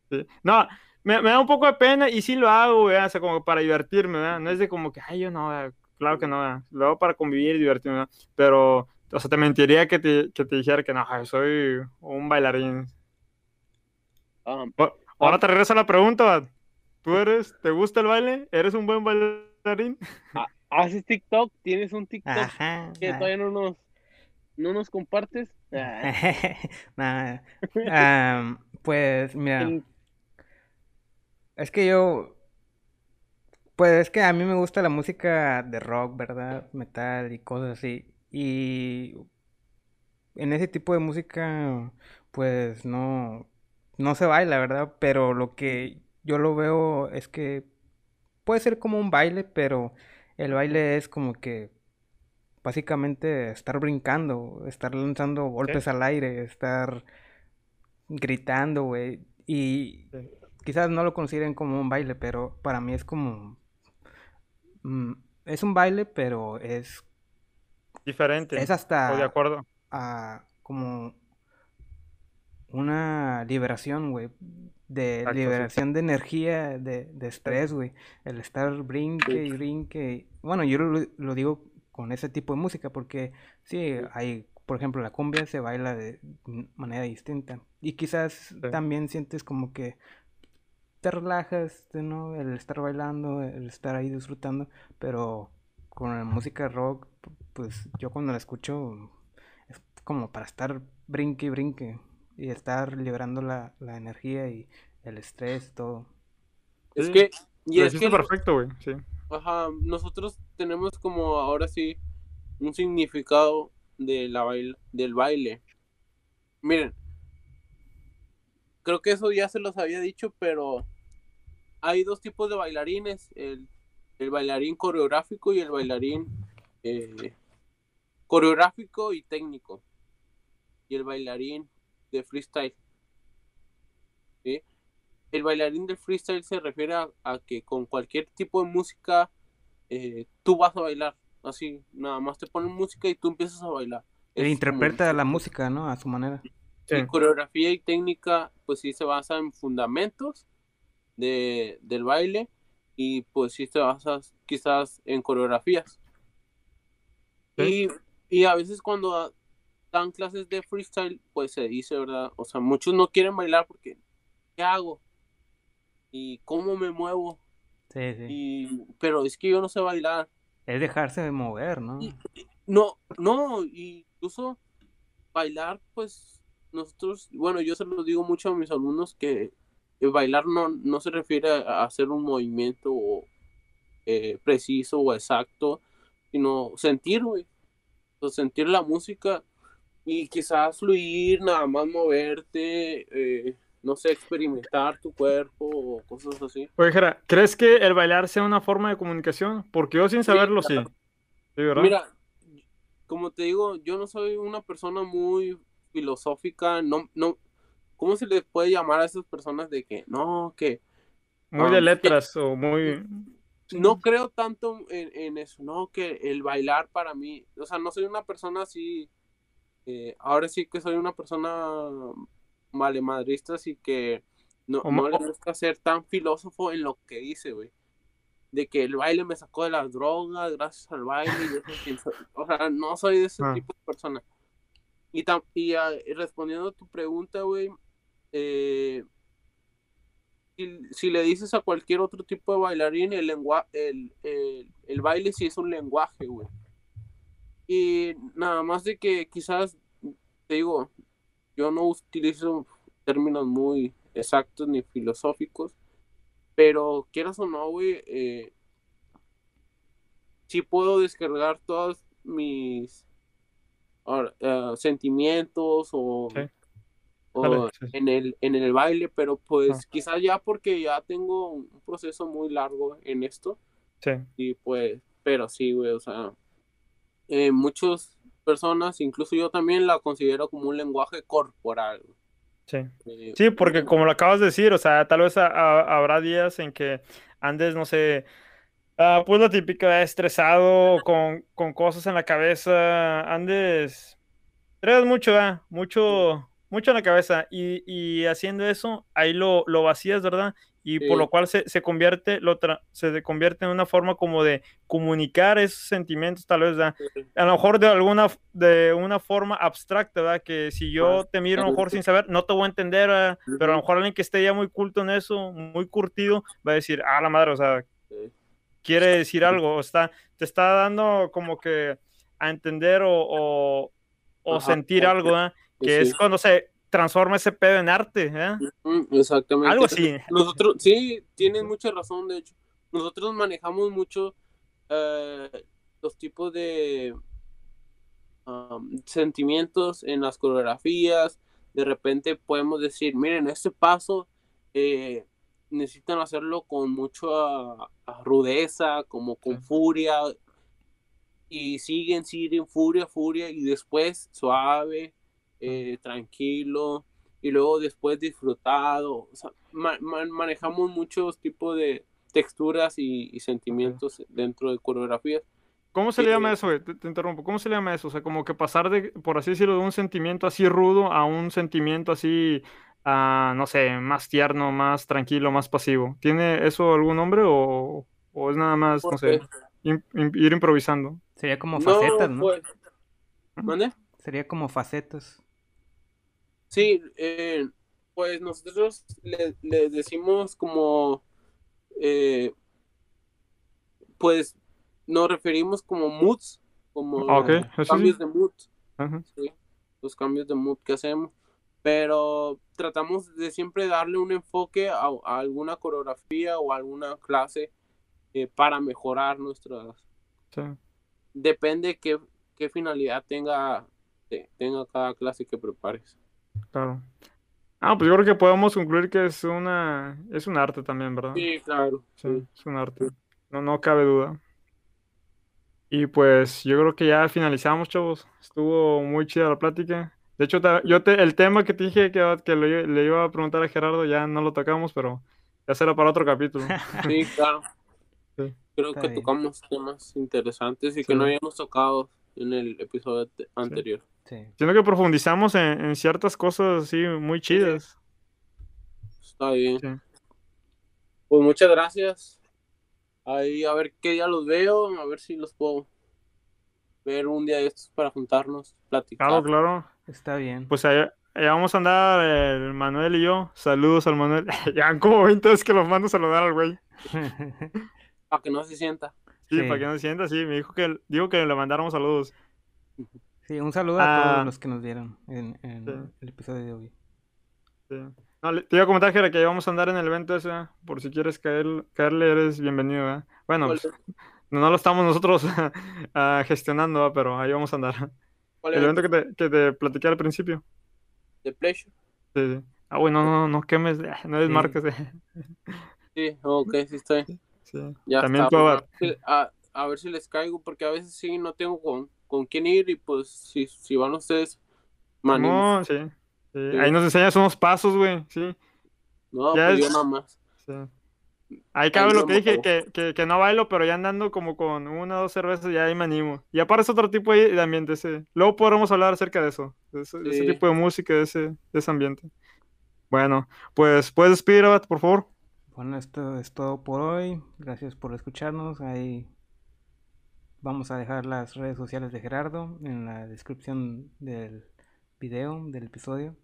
Sí. No, me, me da un poco de pena y sí lo hago, güey, o sea, como para divertirme, ¿verdad? No es de como que, ay, yo no, güey, claro que no, ¿verdad? Lo hago para convivir y divertirme, ¿verdad? Pero, o sea, te mentiría que te, que te dijera que no, soy un bailarín. Ah, O- Ahora te regreso a la pregunta. ¿Tú eres, te gusta el baile? ¿Eres un buen bailarín? ah, ¿Haces TikTok? ¿Tienes un TikTok Ajá. que ah. todavía no nos, no nos compartes? Ah, Nah. Pues mira, el- es que yo, pues es que a mí me gusta la música de rock, ¿verdad? Metal y cosas así. Y en ese tipo de música, pues no, no se baila, ¿verdad? Pero lo que yo lo veo es que puede ser como un baile, pero el baile es como que básicamente estar brincando, estar lanzando golpes al aire, estar gritando, güey. Y Sí. quizás no lo consideren como un baile, pero para mí es como... mm, es un baile, pero es, Diferente. es Estoy de hasta acuerdo. ah, como una liberación, güey. De Exacto, sí. liberación de energía, de, de estrés, güey. El estar brinque y brinque. Bueno, yo lo, lo digo con ese tipo de música porque sí, hay por ejemplo, la cumbia se baila de manera distinta. Y quizás también sientes como que te relajas, ¿no? El estar bailando, el estar ahí disfrutando, pero con la música rock, pues yo cuando la escucho es como para estar brinque y brinque y estar liberando la, la energía y el estrés, todo. Es que... Y es que perfecto, güey, sí. Ajá, nosotros tenemos como ahora sí un significado de la del baile. Miren, creo que eso ya se los había dicho, pero hay dos tipos de bailarines, el, bailarín coreográfico y el bailarín eh, coreográfico y técnico, y el bailarín de freestyle. El bailarín del freestyle se refiere a, que con cualquier tipo de música eh, tú vas a bailar Así, nada más te ponen música y tú empiezas a bailar. Él interpreta la música, ¿no? A su manera. Sí. coreografía y técnica, pues sí se basa en fundamentos de, del baile y pues sí se basa quizás en coreografías. Y, y, a veces cuando dan clases de freestyle, pues se dice, ¿verdad? O sea, muchos no quieren bailar porque, ¿qué hago? ¿Y cómo me muevo? Sí, sí. Y, pero es que yo no sé bailar. Es dejarse de mover, ¿no? no, no, incluso bailar, pues nosotros, bueno, yo se lo digo mucho a mis alumnos que bailar no, no se refiere a hacer un movimiento eh, preciso o exacto, sino sentir, güey. sentir la música y quizás fluir, nada más moverte, eh, no sé, experimentar tu cuerpo o cosas así. Oye, Jera, ¿crees que el bailar sea una forma de comunicación? Porque yo sin saberlo sí. Mira, como te digo, yo no soy una persona muy filosófica, no, no, ¿cómo se les puede llamar a esas personas de que, no, que... Muy de um, letras o muy... No creo tanto en, en, eso, no, que el bailar para mí, o sea, no soy una persona así, eh, ahora sí que soy una persona valemadristas y que no, no le gusta ser tan filósofo en lo que dice, güey. De que el baile me sacó de las drogas gracias al baile. Y o sea, no soy de ese ah. tipo de persona. Y, y ah, respondiendo a tu pregunta, güey, eh, si, le dices a cualquier otro tipo de bailarín, el, lengua, el, el, el baile sí es un lenguaje, güey. Y nada más de que quizás, te digo, yo no utilizo términos muy exactos ni filosóficos, pero quieras o no, güey, eh, sí puedo descargar todos mis eh, sentimientos o, En, el, en el baile, pero pues ah. quizás ya porque ya tengo un proceso muy largo en esto. Sí. Y pues, pero sí, güey, o sea, eh, muchos personas, incluso yo también la considero como un lenguaje corporal. Sí. Eh, sí, porque como lo acabas de decir, o sea, tal vez habrá días en que andes, no sé, uh, pues la típica, estresado, con, con, cosas en la cabeza, andes, traes mucho, ¿eh? mucho, mucho en la cabeza, y, y haciendo eso, ahí lo, lo vacías, ¿verdad? Y por lo cual se, se convierte lo se convierte en una forma como de comunicar esos sentimientos tal vez a lo mejor de alguna de una forma abstracta ¿verdad? que si yo te miro a lo mejor sin saber no te voy a entender pero a lo mejor alguien que esté ya muy culto en eso muy curtido va a decir ah la madre o sea quiere decir algo está te está dando como que a entender o, o, sentir algo que es cuando se transforma ese pedo en arte. ¿eh? Exactamente. Algo así. Nosotros, sí, tienes mucha razón, de hecho. Nosotros manejamos mucho eh, los tipos de um, sentimientos en las coreografías. De repente podemos decir, miren, este paso eh, necesitan hacerlo con mucha rudeza, como con furia. Y siguen, siguen, furia, furia, y después suave, eh, tranquilo y luego después disfrutado. manejamos muchos tipos de texturas y, sentimientos dentro de coreografías. ¿Cómo se le llama eso? Te, interrumpo. ¿Cómo se le llama eso? O sea, como que pasar de, por así decirlo, de un sentimiento así rudo a un sentimiento así, uh, no sé, más tierno, más tranquilo, más pasivo. ¿Tiene eso algún nombre o, es nada más, no sé, ir improvisando? Sería como facetas, ¿no? Pues, Sería como facetas. Sí, eh, pues nosotros le, le decimos como, eh, pues nos referimos como moods, como Ah, ok, eso sí. cambios de mood, los cambios de mood que hacemos. Pero tratamos de siempre darle un enfoque a, a alguna coreografía o alguna clase eh, para mejorar nuestras... Sí. Depende qué, qué finalidad tenga, te- tenga cada clase que prepares. Claro. Ah, pues yo creo que podemos concluir que es una, es un arte también, ¿verdad? Sí, claro. Sí, es un arte. No, no cabe duda. Y pues yo creo que ya finalizamos, chavos. Estuvo muy chida la plática. De hecho, yo te, el tema que te dije que, que le, le iba a preguntar a Gerardo ya no lo tocamos, pero ya será para otro capítulo. Sí, claro. Sí. Creo Está que bien. tocamos temas interesantes y que no habíamos tocado en el episodio te- anterior. Sí. Siento que profundizamos en, en ciertas cosas así muy chidas. Está bien. Sí. Pues muchas gracias. Ahí a ver qué día los veo, a ver si los puedo ver un día de estos para juntarnos, platicar. Claro, claro. Está bien. Pues allá, allá vamos a andar el Manuel y yo. Saludos al Manuel. Ya como 20 veces que los mando a saludar al güey. Para que no se sienta. Sí, Sí. para que no se sienta, sí. Me dijo que, dijo que le mandáramos saludos. Sí, un saludo a Ah. todos los que nos vieron en, en Sí. el episodio de hoy. Sí. No, te iba a comentar, Jera, que vamos a andar en el evento ese, ¿eh? por si quieres caer, caerle, eres bienvenido, ¿eh? Bueno, ¿Cuál, pues, no, no lo estamos nosotros ah, gestionando, ¿eh? pero ahí vamos a andar. cuál El evento que te, que te platiqué al principio. ¿De Pleasure? Sí, sí. Ah, bueno, no, no, no quemes, eh, no desmarques. eh. Sí, ok, sí estoy. Sí. Ya También está. puedo- a, a ver si les caigo, porque a veces sí no tengo con, con quién ir y pues si, si van ustedes, me animo. No, sí, sí. Sí. Ahí nos enseñas unos pasos, güey, sí. No, ya pues yo es- nada más. sí. Ahí cabe Ahí lo que dije, que, que, que no bailo, pero ya andando como con una o dos cervezas, ya ahí me animo. Y aparte es otro tipo de ambiente ese. Luego podremos hablar acerca de eso, de ese, de ese Sí. tipo de música, de ese, de ese ambiente. Bueno, pues puedes despedir, Abad, por favor. Bueno, esto es todo por hoy. Gracias por escucharnos. Ahí vamos a dejar las redes sociales de Gerardo en la descripción del video, del episodio.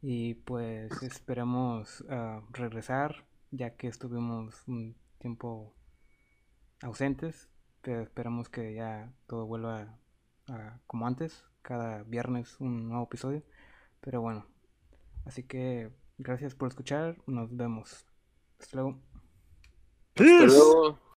Y pues esperamos ah, regresar, ya que estuvimos un tiempo ausentes. Pero esperamos que ya todo vuelva a- como antes, cada viernes un nuevo episodio. Pero bueno, así que gracias por escuchar. Nos vemos. Hasta luego. Hasta Peace. luego.